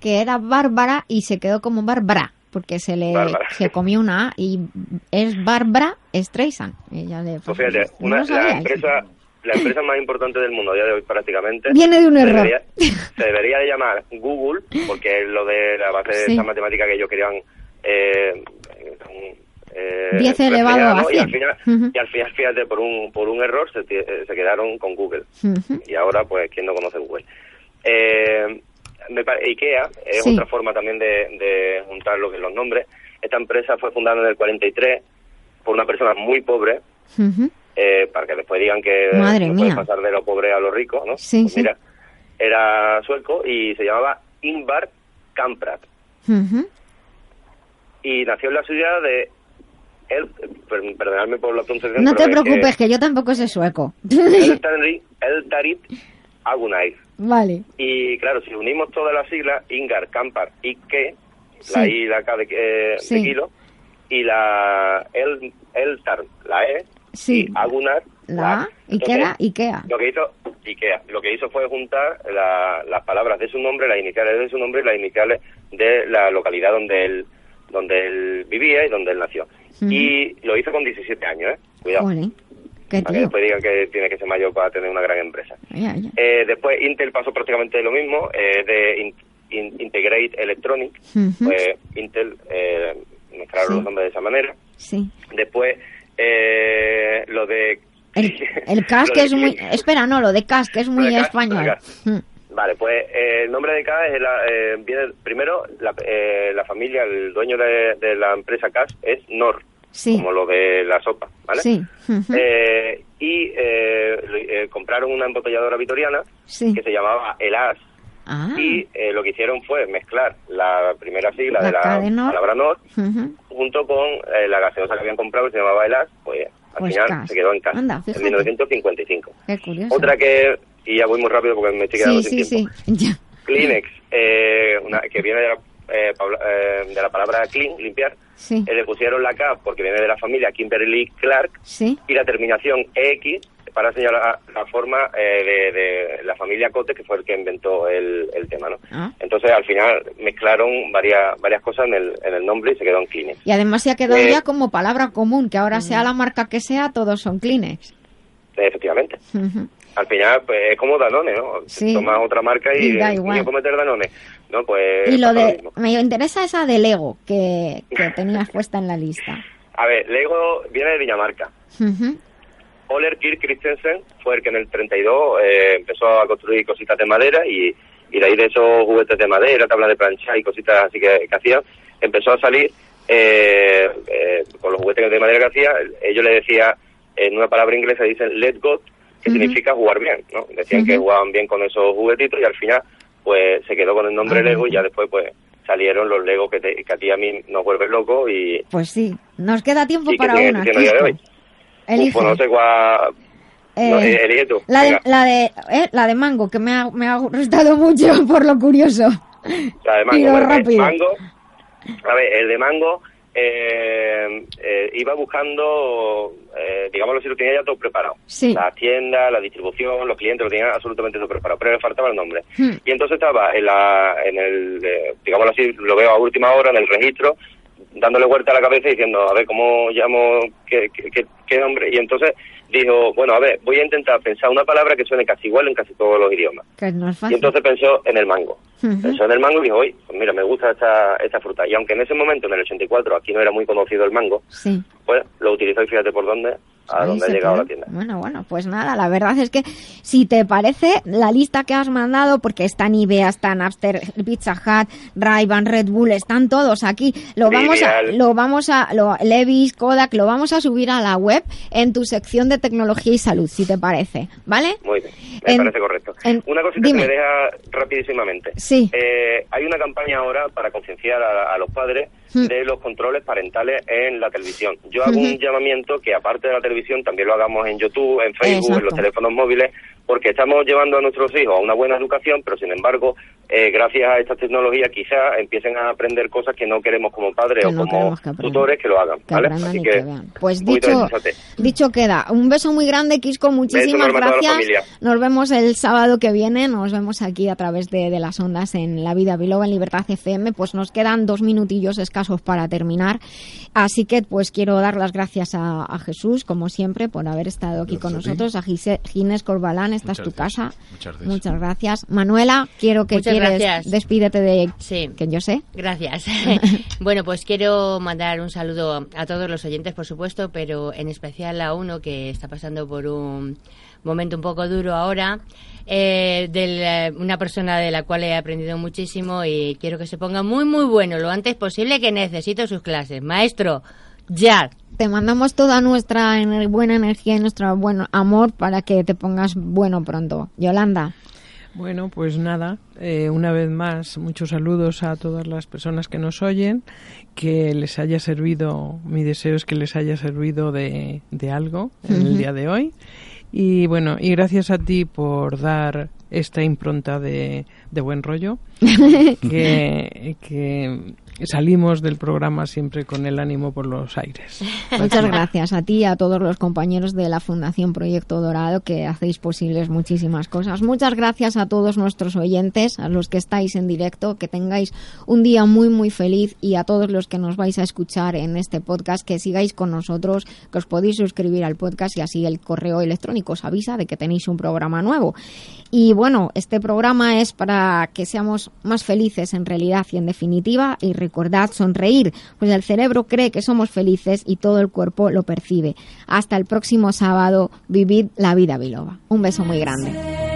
que era Bárbara y se quedó como Bárbara, porque se le Bárbara. se comió una A y es Bárbara Streisand. Ella le Pues fíjate, no una, sabía, la ¿eh? empresa la empresa más importante del mundo a día de hoy prácticamente Viene de un se error. debería, [laughs] se debería de llamar Google porque es lo de la base de esa matemática que ellos querían eh, eh, 10 elevado reflejar, a ¿no? y al 100. final Ujú. y al final fíjate por un por un error se, eh, se quedaron con Google y ahora pues quién no conoce Google eh, IKEA es Sí. otra forma también de, de juntar lo que los nombres Esta empresa fue fundada en el 43 por una persona muy pobre, eh, para que después digan que Madre no puede pasar de lo pobre a lo rico, ¿no? Sí, Pues sí. Mira, era sueco y se llamaba Ingvar Kamprad y nació en la ciudad de el, per- perdonadme por la pronunciación. No te que- preocupes, que yo tampoco sé sueco. Eltarit, [laughs] Eltarit Agunair. Vale. Y claro, si unimos todas las siglas, Ingar, Campar y que, Sí. la I y la K de, eh, de kilo, y la El, Eltar, la E, Sí. y Agunar, La A, Ikea, Ikea. Lo que hizo Ikea, lo que hizo fue juntar la- las palabras de su nombre, las iniciales de su nombre y las iniciales de la localidad donde él donde él vivía y donde él nació. Y lo hizo con 17 años, ¿eh? Cuidado. Para que tío. después digan que tiene que ser mayor para tener una gran empresa. Eh, después Intel pasó prácticamente lo mismo, eh, de In- In- Integrate Electronic, Ujú. pues Intel eh, mezclaron Sí. los nombres de esa manera. Sí. Después eh, lo de... El, [laughs] el CAS que es muy... Espera, no, lo de CAS que es muy CAS, español. Mm. Vale, pues eh, el nombre de CAS es la, eh, viene primero la, eh, la familia, el dueño de, de la empresa CAS es Nor, Sí. como lo de la sopa, ¿vale? Sí. Eh, y eh, eh, compraron una embotelladora vitoriana Sí. que se llamaba El As Ah. y eh, lo que hicieron fue mezclar la primera sigla La de la palabra Nor Ujú. junto con eh, la gaseosa que habían comprado que se llamaba El As, pues al Pues final se quedó en CAS Anda, en fíjate. 1955. Qué curioso. Otra que, y ya voy muy rápido porque me estoy quedando Sí, sin sí, tiempo. sí. [laughs] Ya. Kleenex, eh, una, que viene de la, eh, eh, de la palabra clean, limpiar. Sí. Eh, le pusieron la K porque viene de la familia Kimberly Clark Sí. y la terminación EX para señalar la forma eh, de, de la familia Cote, que fue el que inventó el, el tema, ¿no? Ah. Entonces, al final, mezclaron varias varias cosas en el, en el nombre y se quedó en Kleenex. Y además se ha quedado Eh, ya como palabra común, que ahora sea la marca que sea, todos son Kleenex. Efectivamente. Al final, pues es como Danone, ¿no? Sí. Tomas otra marca y, Y da igual. ¿quién puede meter Danone? No, pues... Y lo de... Me interesa esa de Lego que, que [laughs] tenías puesta en la lista. A ver, Lego viene de Dinamarca. Oler Kirk Christensen fue el que en el 32 eh, empezó a construir cositas de madera y, y de ahí de esos juguetes de madera, tablas de plancha y cositas así que, que hacían, empezó a salir eh, eh, con los juguetes de madera que hacía, ellos le decían, en una palabra inglesa dicen let go, que significa jugar bien, ¿no? Decían que jugaban bien con esos juguetitos y al final pues se quedó con el nombre Ah, Lego y ya después pues salieron los Lego que, te- que a ti y a mí nos vuelven locos y, Pues sí, nos queda tiempo que para una. Elige. Uf, pues no sé cuál... Eh, no, eh, elige tú. la, de, la, de, eh, la de mango, que me ha, me ha gustado mucho [laughs] por lo curioso. La de mango. Bueno, rápido. mango, a ver, el de mango eh, eh, iba buscando, eh, digámoslo si lo tenía ya todo preparado. Sí. La tienda, la distribución, los clientes lo tenían absolutamente todo preparado, pero le faltaba el nombre. Hmm. Y entonces estaba en, la, en el, eh, digámoslo así, lo veo a última hora en el registro, dándole vuelta a la cabeza y diciendo, a ver, ¿cómo llamo, qué, qué, qué- qué nombre? Y entonces dijo, bueno, a ver, voy a intentar pensar una palabra que suene casi igual en casi todos los idiomas. Que no es Y fácil. entonces pensó en el mango. Pensó en el mango y dijo, oye, pues mira, me gusta esta, esta fruta. Y aunque en ese momento, en el 84, aquí no era muy conocido el mango, Sí. pues lo utilizó y fíjate por dónde, a Ahí dónde ha llegado la tienda. Bueno, bueno, pues nada, la verdad es que si te parece, la lista que has mandado, porque está Nivea, está Napster, Pizza Hut, Ray-Ban, Red Bull, están todos aquí. Lo vamos a, lo vamos a, lo, Levis, Kodak, lo vamos a subir a la web en tu sección de tecnología y salud, si te parece, ¿vale? Muy bien, me En- parece correcto. en- Una cosita dime. que me deja rapidísimamente. Sí. Eh, hay una campaña ahora para concienciar a, a los padres. De los controles parentales en la televisión. Yo hago un llamamiento que aparte de la televisión también lo hagamos en YouTube, en Facebook, en los teléfonos móviles, porque estamos llevando a nuestros hijos a una buena educación, pero sin embargo, eh, gracias a esta tecnología quizás empiecen a aprender cosas que no queremos como padres Que o no como que tutores que lo hagan. Que ¿vale? Así que. Pues dicho, dicho queda. Un beso muy grande, Quisco. Muchísimas a gracias. Nos vemos el sábado que viene. Nos vemos aquí a través de, de las ondas en La Vida Biloba, en Libertad FM. Pues nos quedan dos minutillos escasos para terminar. Así que pues quiero dar las gracias a, a Jesús, como siempre, por haber estado aquí con Gracias a nosotros. A Gise- Ginés Corbalán, esta es Muchas tu gracias. casa. Muchas gracias. Muchas gracias. Manuela, quiero que Muchas quieres gracias. despídete de Sí. que yo sé. Gracias. [laughs] [laughs] bueno, pues quiero mandar un saludo a todos los oyentes, por supuesto, pero en especial a uno que está pasando por un momento un poco duro ahora. eh, de la- una persona de la cual he aprendido muchísimo y quiero que se ponga muy, muy bueno lo antes posible que necesito sus clases. Maestro, ya. Te mandamos toda nuestra ener- buena energía y nuestro buen amor para que te pongas bueno pronto. Yolanda. Bueno, pues nada, eh, una vez más, muchos saludos a todas las personas que nos oyen, que les haya servido, mi deseo es que les haya servido de, de algo en el día de hoy. Y bueno, y gracias a ti por dar esta impronta de, de buen rollo, [laughs] que, que salimos del programa siempre con el ánimo por los aires. [laughs] Muchas gracias a ti y a todos los compañeros de la Fundación Proyecto Dorado que hacéis posibles muchísimas cosas. Muchas gracias a todos nuestros oyentes, a los que estáis en directo, que tengáis un día muy muy feliz y a todos los que nos vais a escuchar en este podcast, que sigáis con nosotros, que os podéis suscribir al podcast y así el correo electrónico os avisa de que tenéis un programa nuevo. Y bueno, este programa es para que seamos más felices en realidad y en definitiva y recordad sonreír, pues el cerebro cree que somos felices y todo el cuerpo lo percibe. Hasta el próximo sábado, vivid la vida biloba. Un beso muy grande.